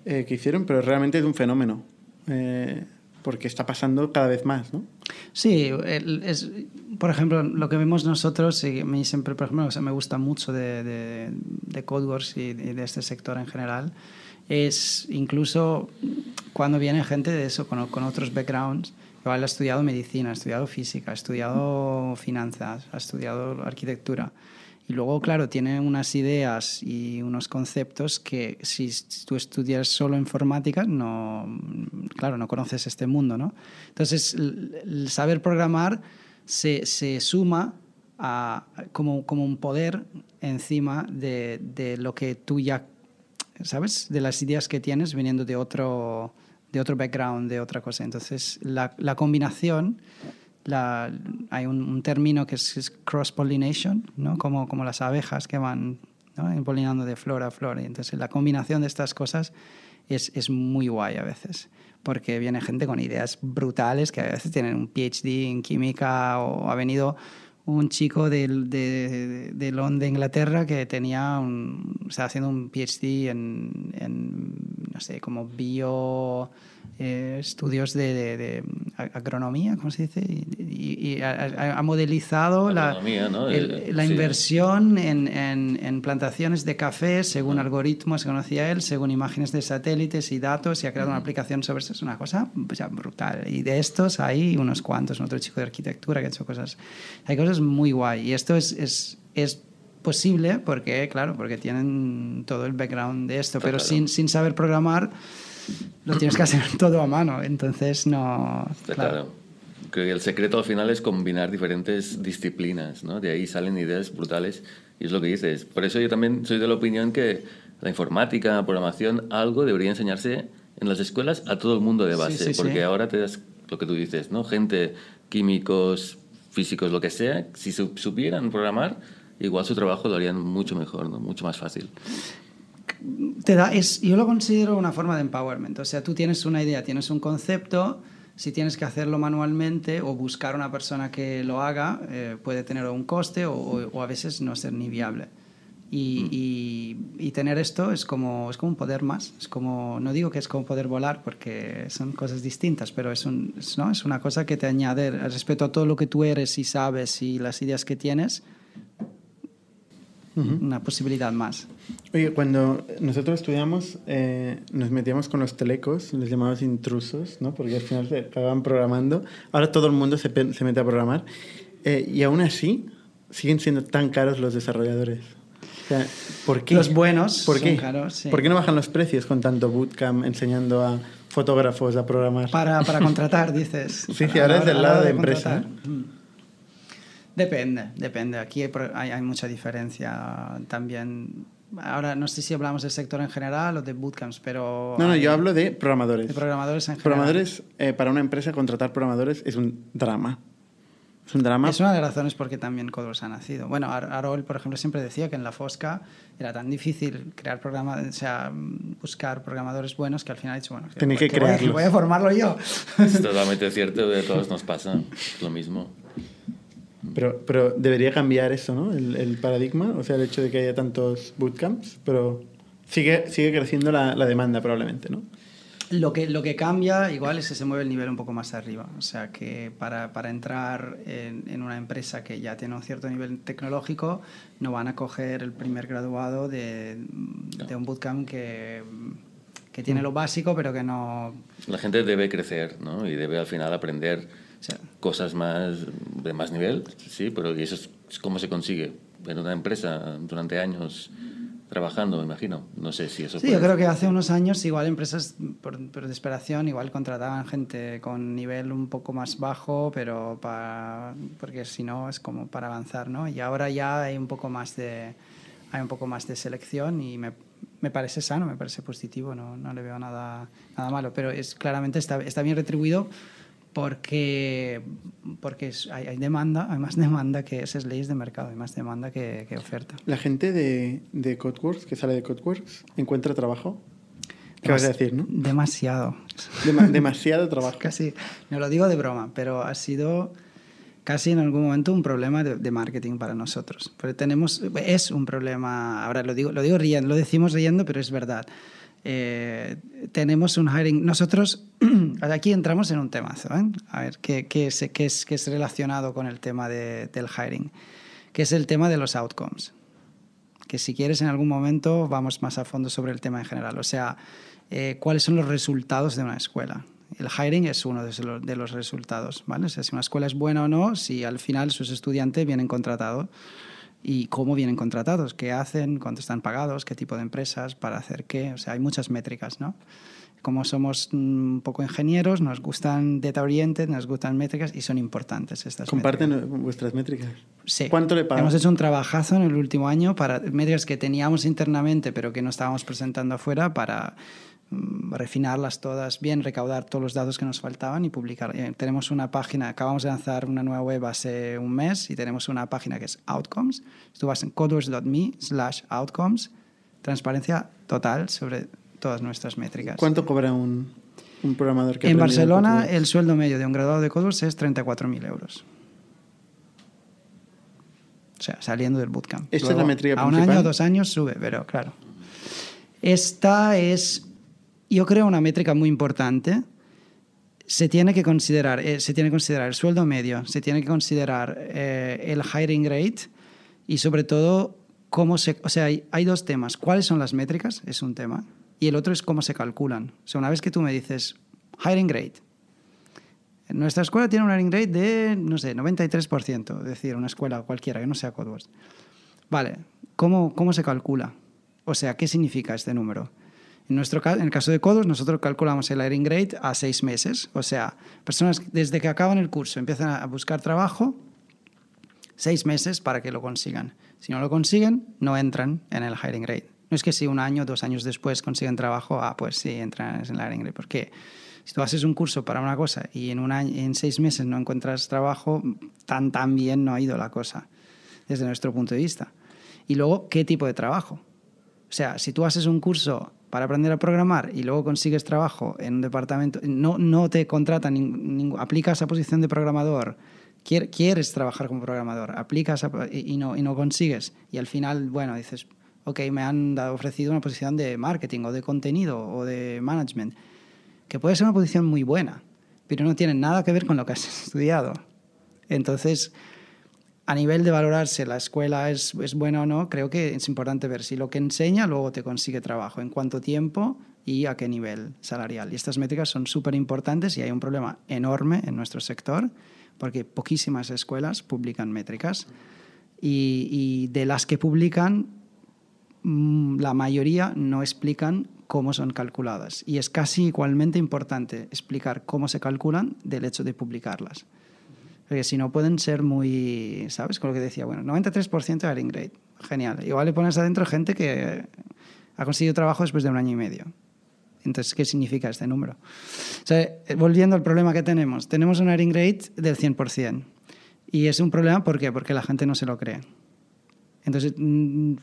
B: eh, que hicieron, pero realmente es un fenómeno. eh, porque está pasando cada vez más, ¿no?
D: Sí, es, por ejemplo, lo que vemos nosotros, y a mí siempre, por ejemplo, o sea, me gusta mucho de, de, de CodeWorks y de, de este sector en general, es incluso cuando viene gente de eso, con, con otros backgrounds, igual ha estudiado medicina, ha estudiado física, ha estudiado finanzas, ha estudiado arquitectura. Y luego, claro, tiene unas ideas y unos conceptos que si tú estudias solo informática, no, claro, no conoces este mundo, ¿no? Entonces, el, saber programar se, se suma a, como, como un poder encima de, de lo que tú ya, ¿sabes? De las ideas que tienes viniendo de otro, de otro background, de otra cosa. Entonces, la, la combinación la, hay un, término que es, cross-pollination, ¿no? como, como las abejas que van ¿no? polinando de flor a flor. Y entonces la combinación de estas cosas es, es, muy guay a veces, porque viene gente con ideas brutales que a veces tienen un PhD en química o ha venido un chico de, de, de Londres, Inglaterra, que tenía un, o sea, haciendo un PhD en, en no sé, como bio... Eh, estudios de, de, de, agronomía, ¿cómo se dice? Y, ha, ha, modelizado la,
C: ¿no?
D: el, la sí. inversión en, en, en, plantaciones de café según -huh. algoritmos que conocía él, según imágenes de satélites y datos, y ha creado una aplicación sobre eso. Es una cosa pues, brutal. Y de estos hay unos cuantos, otro chico de arquitectura que ha hecho cosas. Hay cosas muy guay. Y esto es, es, es posible porque, claro, porque tienen todo el background de esto, pero
C: claro.
D: sin, sin saber programar lo tienes que hacer todo a mano, entonces no...
C: Claro. claro. Creo que el secreto al final es combinar diferentes disciplinas, ¿no? De ahí salen ideas brutales y es lo que dices. Por eso yo también soy de la opinión que la informática, la programación, algo debería enseñarse en las escuelas a todo el mundo de base,
D: sí, sí,
C: porque
D: sí.
C: ahora te das lo que tú dices, ¿no? Gente, químicos, físicos, lo que sea, si supieran programar, igual su trabajo lo harían mucho mejor, ¿no? Mucho más fácil
D: te da, es, yo lo considero una forma de empowerment. O sea, tú tienes una idea, tienes un concepto, si tienes que hacerlo manualmente o buscar una persona que lo haga, eh, puede tener un coste o, o, a veces no ser ni viable. Y, mm. y, y, tener esto es como, es como un poder más. Es como, no digo que es como poder volar porque son cosas distintas, pero es, un, es, ¿no? es una cosa que te añade respecto a todo lo que tú eres y sabes y las ideas que tienes, uh -huh. una posibilidad más.
B: Oye, cuando nosotros estudiamos, eh, nos metíamos con los telecos, les llamamos intrusos, ¿no? Porque al final se acababan programando. Ahora todo el mundo se, se mete a programar. Eh, y aún así, siguen siendo tan caros los desarrolladores. O sea, ¿por qué?
D: Los buenos
B: ¿Por qué?
D: son caros, sí.
B: ¿Por qué no bajan los precios con tanto bootcamp enseñando a fotógrafos a programar?
D: Para, para contratar, dices.
B: sí, sí, ahora es del lado de, de empresa.
D: ¿eh? Depende, depende. Aquí hay, hay, hay, mucha diferencia también. Ahora no sé si hablamos del sector en general o de bootcamps, pero...
B: No, no,
D: hay,
B: yo hablo de programadores.
D: De programadores en general.
B: Programadores, eh, para una empresa contratar programadores es un drama. Es un drama.
D: Es una de las razones por qué también Codworks ha nacido. Bueno, Ar- Arol, por ejemplo, siempre decía que en la Fosca era tan difícil crear programa, o sea, buscar programadores buenos que al final ha dicho, bueno,
B: Tenéis que
D: voy a-
B: crearlos.
D: voy a formarlo yo.
C: Es totalmente cierto, de todos nos pasa lo mismo.
B: Pero, pero debería cambiar eso, ¿no? El, el paradigma, o sea, el hecho de que haya tantos bootcamps, pero sigue, sigue creciendo la, la demanda probablemente, ¿no?
D: Lo que, lo que cambia igual es que se mueve el nivel un poco más arriba. O sea que para, para entrar en, en una empresa que ya tiene un cierto nivel tecnológico, no van a coger el primer graduado de, de un bootcamp que, que tiene lo básico, pero que no...
C: La gente debe crecer, ¿no? Y debe al final aprender
D: o sea,
C: cosas más de más nivel, sí, pero ¿y eso es cómo se consigue? En una empresa durante años trabajando, me imagino. No sé si eso
D: Sí,
C: puede
D: yo creo que hace unos años igual empresas por, por desesperación igual contrataban gente con nivel un poco más bajo, pero para, porque si no es como para avanzar, ¿no? Y ahora ya hay un poco más de hay un poco más de selección y me, me parece sano, me parece positivo, no, no le veo nada, nada malo, pero es claramente está, está bien retribuido porque, porque hay, hay demanda, hay más demanda que esas leyes de mercado, hay más demanda que, que oferta.
B: La gente de, de Codeworks, que sale de Codeworks, encuentra trabajo. ¿Qué vas a decir, no?
D: Demasiado.
B: Dema- demasiado trabajo.
D: Casi, no lo digo de broma, pero ha sido casi en algún momento un problema de, de marketing para nosotros. Pero tenemos, es un problema, ahora lo digo, lo digo riendo, lo decimos riendo, pero es verdad. Eh, tenemos un hiring, nosotros aquí entramos en un temazo, ¿eh? a ver, ¿qué, qué es, qué, es, qué es relacionado con el tema de- del hiring, que es el tema de los outcomes que si quieres en algún momento vamos más a fondo sobre el tema en general. O sea, eh, cuáles son los resultados de una escuela. El hiring es uno de los, resultados, ¿vale? O sea, si una escuela es buena o no, si al final sus estudiantes vienen contratados y cómo vienen contratados, qué hacen, cuánto están pagados, qué tipo de empresas, para hacer qué. O sea, hay muchas métricas, ¿no? Como somos mm, un poco ingenieros, nos gustan data oriented, nos gustan métricas y son importantes estas
B: Comparten
D: métricas.
B: vuestras métricas.
D: Sí.
B: ¿Cuánto le pagan?
D: Hemos hecho un trabajazo en el último año para métricas que teníamos internamente, pero que no estábamos presentando afuera para refinarlas todas bien, recaudar todos los datos que nos faltaban y publicar. Eh, tenemos una página, acabamos de lanzar una nueva web hace un mes y tenemos una página que es Outcomes. Tú vas en codeworks.me slash outcomes, transparencia total sobre todas nuestras métricas.
B: ¿Cuánto cobra un, un programador que
D: En Barcelona el sueldo medio de un graduado de Codeworks es 34.000 euros. O sea, saliendo del bootcamp.
B: ¿Esta es la métrica
D: A un
B: principal?
D: año, dos años sube, pero claro. Esta es, yo creo, una métrica muy importante. Se tiene que considerar, eh, se tiene que considerar el sueldo medio, se tiene que considerar eh, el hiring rate y sobre todo cómo se, o sea, hay, hay dos temas. ¿Cuáles son las métricas? Es un tema. Y el otro es cómo se calculan. O sea, una vez que tú me dices hiring rate, nuestra escuela tiene un hiring rate de, no sé, 93%, es decir, una escuela cualquiera que no sea Codeworks. Vale, ¿cómo, cómo se calcula? O sea, ¿qué significa este número? En, nuestro, en el caso de Codos, nosotros calculamos el hiring rate a seis meses. O sea, personas desde que acaban el curso empiezan a buscar trabajo, seis meses para que lo consigan. Si no lo consiguen, no entran en el hiring rate. No es que si un año, dos años después consiguen trabajo, ah, pues sí, entran en el hiring rate. Porque si tú haces un curso para una cosa y en, un año, en seis meses no encuentras trabajo, tan, tan bien no ha ido la cosa, desde nuestro punto de vista. Y luego, ¿qué tipo de trabajo? O sea, si tú haces un curso para aprender a programar y luego consigues trabajo en un departamento, no, no te contratan, ning- ning- aplicas a posición de programador, quier- quieres trabajar como programador, aplicas y, no, y no consigues, y al final, bueno, dices, ok, me han ofrecido una posición de marketing o de contenido o de management, que puede ser una posición muy buena, pero no tiene nada que ver con lo que has estudiado. Entonces, a nivel de valorarse la escuela es, es buena o no, creo que es importante ver si lo que enseña luego te consigue trabajo, en cuánto tiempo y a qué nivel salarial. Y estas métricas son súper importantes y hay un problema enorme en nuestro sector porque poquísimas escuelas publican métricas y, de las que publican, mm, la mayoría no explican cómo son calculadas. Y es casi igualmente importante explicar cómo se calculan del hecho de publicarlas. Porque si no pueden ser muy, ¿sabes? Con lo que decía, bueno, 93% de hiring rate. Genial. Igual le pones adentro gente que ha conseguido trabajo después de un año y medio. Entonces, ¿qué significa este número? O eh, volviendo al problema que tenemos, tenemos un hiring rate del 100%. Y es un problema ¿por qué? porque la gente no se lo cree. Entonces, mm,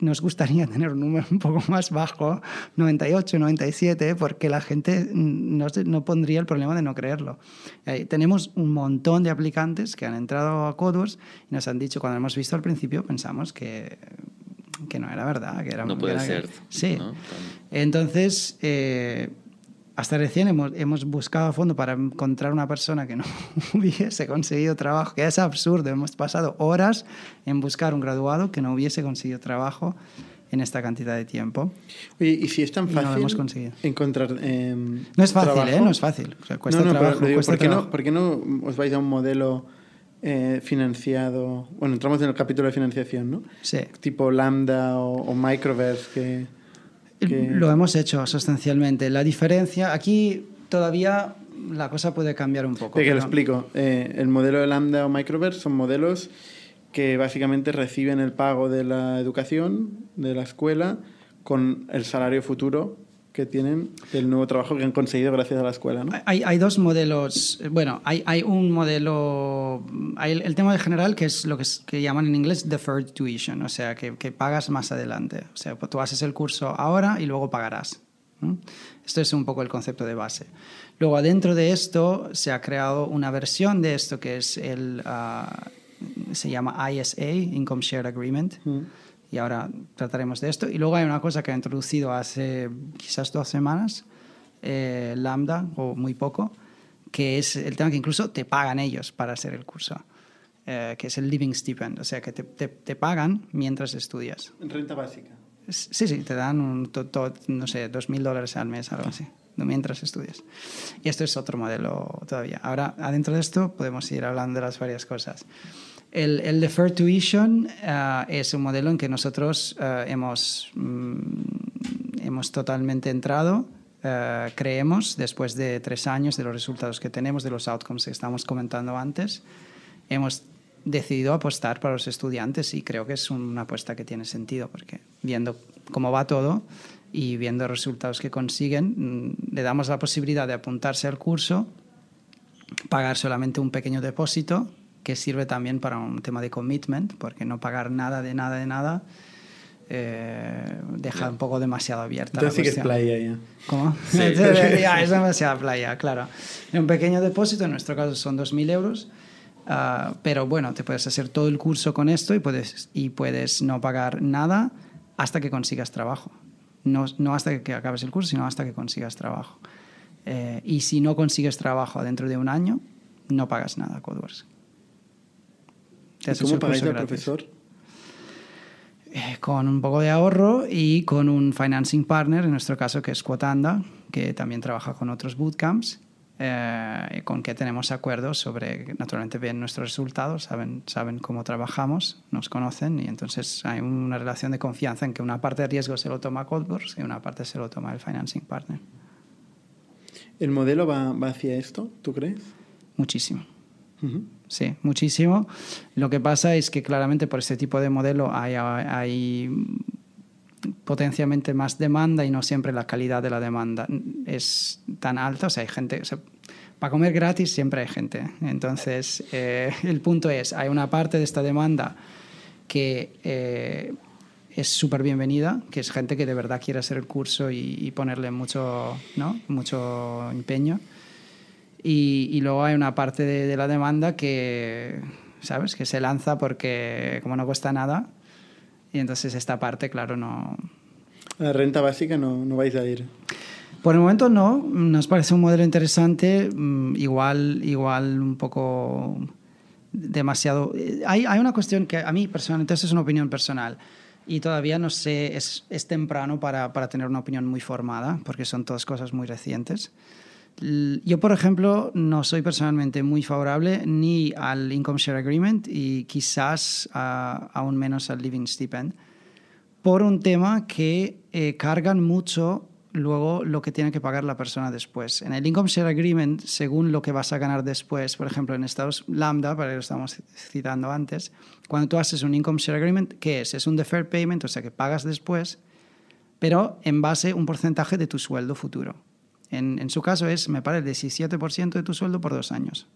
D: nos gustaría tener un número un poco más bajo, 98, 97, porque la gente no, no pondría el problema de no creerlo. Eh, tenemos un montón de aplicantes que han entrado a Codeworks y nos han dicho, cuando hemos visto al principio, pensamos que, que no era verdad, que era...
C: No puede
D: era-
C: ser.
D: Sí.
C: ¿no?
D: Entonces, eh, hasta recién hemos, hemos buscado a fondo para encontrar una persona que no hubiese conseguido trabajo, que es absurdo. Hemos pasado horas en buscar un graduado que no hubiese conseguido trabajo en esta cantidad de tiempo.
B: Oye, ¿y si es tan
D: Y no lo
B: fácil
D: hemos conseguido.
B: encontrar eh,
D: No es fácil,
B: trabajo?
D: ¿eh? No es fácil. O sea, cuesta
B: no, no,
D: trabajo.
B: digo,
D: cuesta
B: ¿por, qué no,
D: trabajo.
B: por qué no os vais a un modelo eh, financiado? Bueno, entramos en el capítulo de financiación, ¿no?
D: Sí.
B: Tipo Lambda o, o Microverse que... que-
D: Lo hemos hecho sustancialmente. La diferencia, aquí todavía la cosa puede cambiar un poco.
B: Que lo
D: pero-
B: explico. Eh, el modelo de Lambda o Microverse son modelos que básicamente reciben el pago de la educación, de la escuela, con el salario futuro que tienen del nuevo trabajo que han conseguido gracias a la escuela, ¿no?
D: Hay, hay dos modelos. Bueno, hay, hay un modelo. Hay el, el tema de general que es lo que, es- que llaman en inglés deferred tuition, o sea, que, que pagas más adelante. O sea, pues tú haces el curso ahora y luego pagarás. ¿no? Esto es un poco el concepto de base. Luego, adentro de esto, se ha creado una versión de esto que es el. ah, se llama ISA, Income Share Agreement. Y ahora trataremos de esto. Y luego hay una cosa que ha introducido hace quizás dos semanas, eh, Lambda, o muy poco, que es el tema que incluso te pagan ellos para hacer el curso, eh, que es el Living Stipend, o sea, que te, te- te pagan mientras estudias.
B: Renta básica.
D: Sí, sí, te dan, un, to- to- no sé, dos mil dólares al mes, algo así, mientras estudias. Y esto es otro modelo todavía. Ahora, adentro de esto, podemos ir hablando de las varias cosas. El, el Tuition eh, es un modelo en que nosotros eh, hemos, mm, hemos totalmente entrado, eh, creemos, después de tres años de los resultados que tenemos, de los outcomes que estamos comentando antes, hemos decidido apostar para los estudiantes y creo que es una apuesta que tiene sentido porque viendo cómo va todo y viendo los resultados que consiguen, mm, le damos la posibilidad de apuntarse al curso, pagar solamente un pequeño depósito que sirve también para un tema de commitment, porque no pagar nada de nada de nada eh, deja un poco demasiado abierta. la
B: Entonces sí que es playa ya.
D: ¿Cómo?
C: Sí.
D: ya, es demasiada playa, claro. Un pequeño depósito, en nuestro caso son 2.000 euros, ah, pero bueno, te puedes hacer todo el curso con esto y puedes, y puedes no pagar nada hasta que consigas trabajo. No, no hasta que acabes el curso, sino hasta que consigas trabajo. Eh, y si no consigues trabajo dentro de un año, no pagas nada, Codeworks. Te
B: ¿Y
D: haces
B: cómo pagáis al profesor?
D: Eh, con un poco de ahorro y con un financing partner, en nuestro caso que es Quotanda, que también trabaja con otros bootcamps, eh, con que tenemos acuerdos sobre, naturalmente ven nuestros resultados, saben, saben cómo trabajamos, nos conocen y entonces hay una relación de confianza en que una parte de riesgo se lo toma Codeworks y una parte se lo toma el financing partner.
B: ¿El modelo va, va hacia esto, tú crees?
D: Muchísimo.
B: Ujú.
D: Sí, muchísimo. Lo que pasa es que claramente por este tipo de modelo hay, potencialmente más demanda y no siempre la calidad de la demanda es tan alta. O sea, hay gente, o sea, para comer gratis siempre hay gente. Entonces, eh, el punto es, hay una parte de esta demanda que eh, es súper bienvenida, que es gente que de verdad quiere hacer el curso y, y ponerle mucho, ¿no? mucho empeño. Y, y luego hay una parte de, de la demanda que, ¿sabes? Que se lanza porque como no cuesta nada. Y entonces esta parte, claro, no...
B: La renta básica no, no vais a ir.
D: Por el momento no, nos parece un modelo interesante, mm, igual, igual un poco demasiado... eh, Hay, hay una cuestión que a mí personalmente, esa es una opinión personal, y todavía no sé, es, es temprano para, para tener una opinión muy formada, porque son todas cosas muy recientes. Yo, por ejemplo, no soy personalmente muy favorable ni al Income Share Agreement y quizás aún menos al Living Stipend, por un tema que eh, cargan mucho luego lo que tiene que pagar la persona después. En el Income Share Agreement, según lo que vas a ganar después, por ejemplo, en Estados Lambda, para que lo estamos citando antes, cuando tú haces un Income Share Agreement, ¿qué es? Es un deferred payment, o sea, que pagas después, pero en base a un porcentaje de tu sueldo futuro. En, en su caso es, me parece, el 17% de tu sueldo por dos años.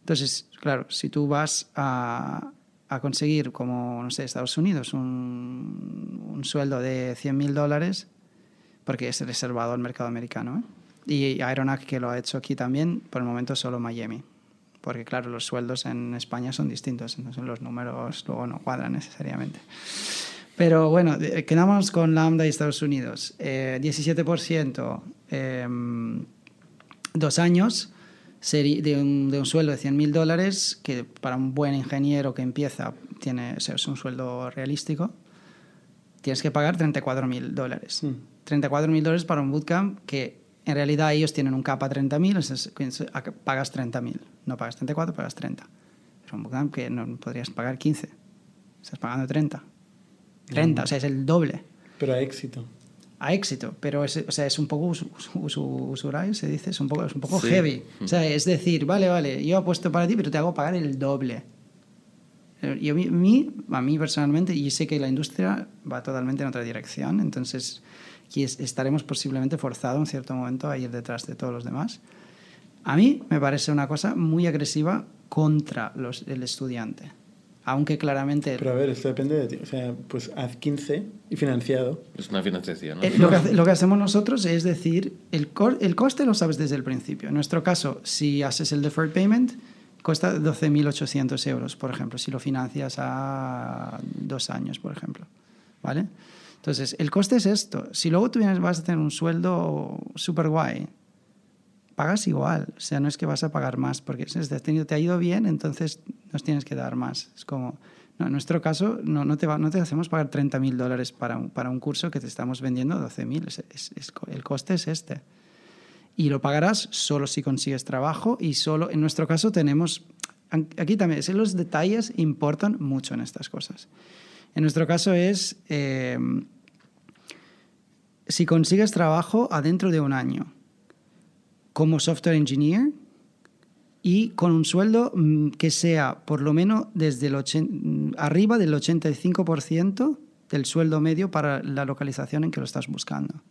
D: Entonces, claro, si tú vas a, a conseguir, como, no sé, Estados Unidos, un, un sueldo de 100.000 dólares, porque es reservado al mercado americano, ¿eh? y Aeronac que lo ha hecho aquí también, por el momento solo Miami, porque claro, los sueldos en España son distintos, entonces los números luego no cuadran necesariamente. Pero bueno, quedamos con Lambda y Estados Unidos. Eh, 17%, eh, dos años de un, de un sueldo de 100.000 dólares, que para un buen ingeniero que empieza tiene, es un sueldo realístico, tienes que pagar 34.000 dólares. Mm. 34.000 dólares para un bootcamp que en realidad ellos tienen un capa a 30.000, pagas 30.000. No pagas 34, pagas 30. Pero un bootcamp que no podrías pagar 15. Estás pagando 30. 30, o sea, es el doble.
B: Pero a éxito.
D: A éxito, pero es, o sea, es un poco usural, se dice, es un poco, es un poco heavy. O sea, es decir, vale, vale, yo apuesto para ti, pero te hago pagar el doble. Y a mí, a mí personalmente, y sé que la industria va totalmente en otra dirección, entonces aquí estaremos posiblemente forzados en cierto momento a ir detrás de todos los demás. A mí me parece una cosa muy agresiva contra los, el estudiante aunque claramente...
B: Pero a ver, esto depende de ti. O sea, pues haz 15 y financiado.
C: Es una financiación, ¿no?
D: Eh, lo, que, hacemos nosotros es decir, el, el coste lo sabes desde el principio. En nuestro caso, si haces el deferred payment, cuesta 12.800 euros, por ejemplo, si lo financias a dos años, por ejemplo. ¿Vale? Entonces, el coste es esto. Si luego tú vas a tener un sueldo súper guay, pagas igual. O sea, no es que vas a pagar más, porque si te ha ido bien, entonces nos tienes que dar más. Es como, en nuestro caso, no, no, te, no te hacemos pagar 30 mil dólares para un, para un curso que te estamos vendiendo 12 mil. Es, el coste es este. Y lo pagarás solo si consigues trabajo y solo, en nuestro caso, tenemos, aquí también, los detalles importan mucho en estas cosas. En nuestro caso es, eh, si consigues trabajo adentro de un año como software engineer y con un sueldo mm, que sea por lo menos desde el mm, arriba del 85% del sueldo medio para la localización en que lo estás buscando.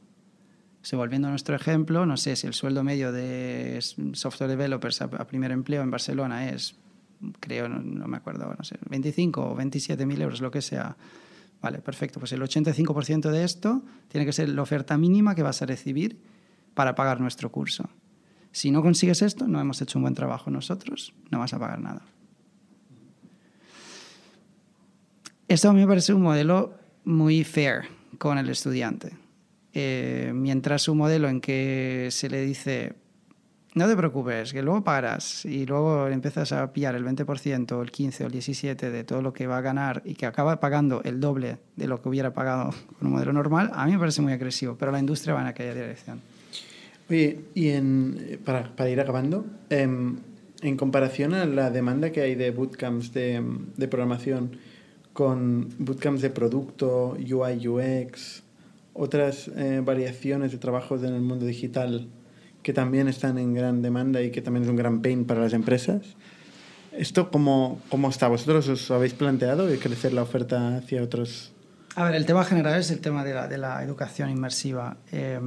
D: Se volviendo a nuestro ejemplo, no sé si el sueldo medio de software developers a, primer empleo en Barcelona es, creo, no, me acuerdo, no sé, 25 o 27 mil euros, lo que sea. Vale, perfecto. Pues el 85% de esto tiene que ser la oferta mínima que vas a recibir para pagar nuestro curso. Si no consigues esto, no hemos hecho un buen trabajo nosotros, no vas a pagar nada. Esto a mí me parece un modelo muy fair con el estudiante. Eh, mientras un modelo en que se le dice, no te preocupes, que luego pagarás y luego empiezas a pillar el 20% o el 15 o el 17 de todo lo que va a ganar y que acaba pagando el doble de lo que hubiera pagado con un modelo normal, a mí me parece muy agresivo, pero la industria va en aquella dirección.
B: Oye, y en, para, para ir acabando, em, en comparación a la demanda que hay de bootcamps de, de programación con bootcamps de producto, UI, UX, otras eh, variaciones de trabajos en el mundo digital que también están en gran demanda y que también es un gran pain para las empresas. ¿Esto cómo, cómo está? ¿Vosotros os habéis planteado de crecer la oferta hacia otros?
D: A ver, el tema general es el tema de la, de la educación inmersiva. Eh,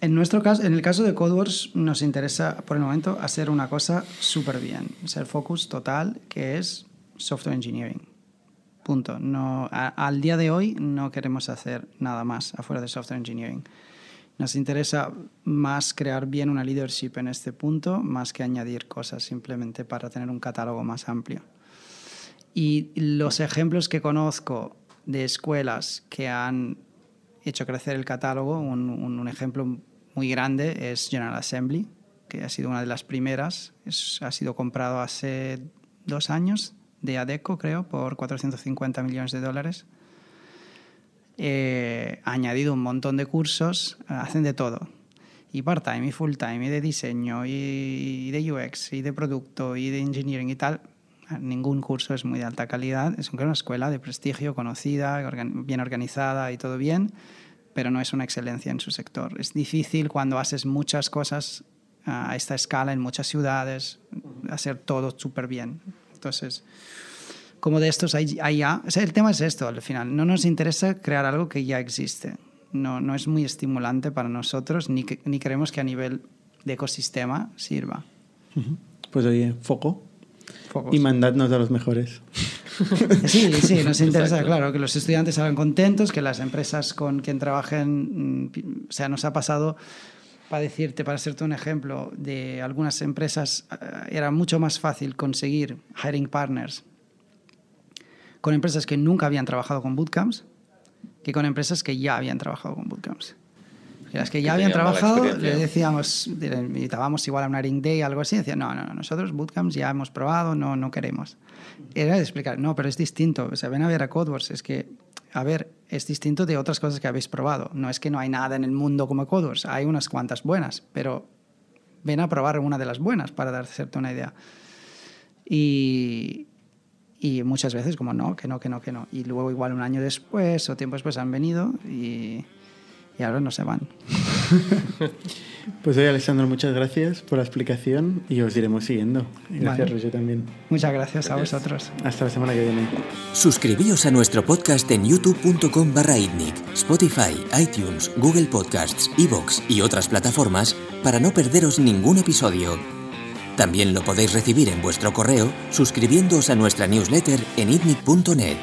D: en nuestro caso, en el caso de CodeWorks, nos interesa por el momento hacer una cosa súper bien, ser focus total, que es software engineering. Punto. No, al día de hoy no queremos hacer nada más afuera de software engineering. Nos interesa más crear bien una leadership en este punto, más que añadir cosas simplemente para tener un catálogo más amplio. Y los ejemplos que conozco de escuelas que han hecho crecer el catálogo. Un, ejemplo muy grande es General Assembly, que ha sido una de las primeras. ha sido comprado hace dos años de ADECO, creo, por 450 millones de dólares. Eh, ha añadido un montón de cursos, hacen de todo. Y part-time, y full-time, y de diseño, y, de UX, y de producto, y de engineering y tal. Ningún curso es muy de alta calidad. Es una escuela de prestigio, conocida, bien organizada y todo bien, pero no es una excelencia en su sector. Es difícil cuando haces muchas cosas a esta escala en muchas ciudades, hacer todo súper bien. Entonces, como de estos hay, ya... el tema es esto, al final. No nos interesa crear algo que ya existe. No, no es muy estimulante para nosotros, ni, ni queremos que a nivel de ecosistema sirva.
B: Pues oye, foco. Y mandadnos a los mejores.
D: Sí, sí, nos interesa, claro, que los estudiantes salgan contentos, que las empresas con quien trabajen, mm, o sea, nos ha pasado, para decirte, para hacerte un ejemplo, de algunas empresas eh, era mucho más fácil conseguir hiring partners con empresas que nunca habían trabajado con bootcamps que con empresas que ya habían trabajado con bootcamps. Las que ya
C: Que
D: habían trabajado, le decíamos, le invitábamos igual a una ring day, algo así, decían, no, no, no, nosotros bootcamps ya hemos probado, no, no queremos. Era de explicar, no, pero es distinto, o sea, ven a ver a Codeworks, es que, a ver, es distinto de otras cosas que habéis probado. No es que no hay nada en el mundo como Codeworks, hay unas cuantas buenas, pero ven a probar una de las buenas para darte una idea. Y, y muchas veces como no, que no, que no, que no. Y luego igual un año después o tiempo después han venido y, y ahora no se van.
B: Pues oye, Alessandro, muchas gracias por la explicación y os iremos siguiendo. Gracias,
D: Vale.
B: Roger, también.
D: Muchas gracias, a vosotros.
B: Hasta la semana que viene.
A: Suscribíos a nuestro podcast en youtube.com barra Spotify, iTunes, Google Podcasts, Evox y otras plataformas para no perderos ningún episodio. También lo podéis recibir en vuestro correo suscribiéndoos a nuestra newsletter en itnic.net.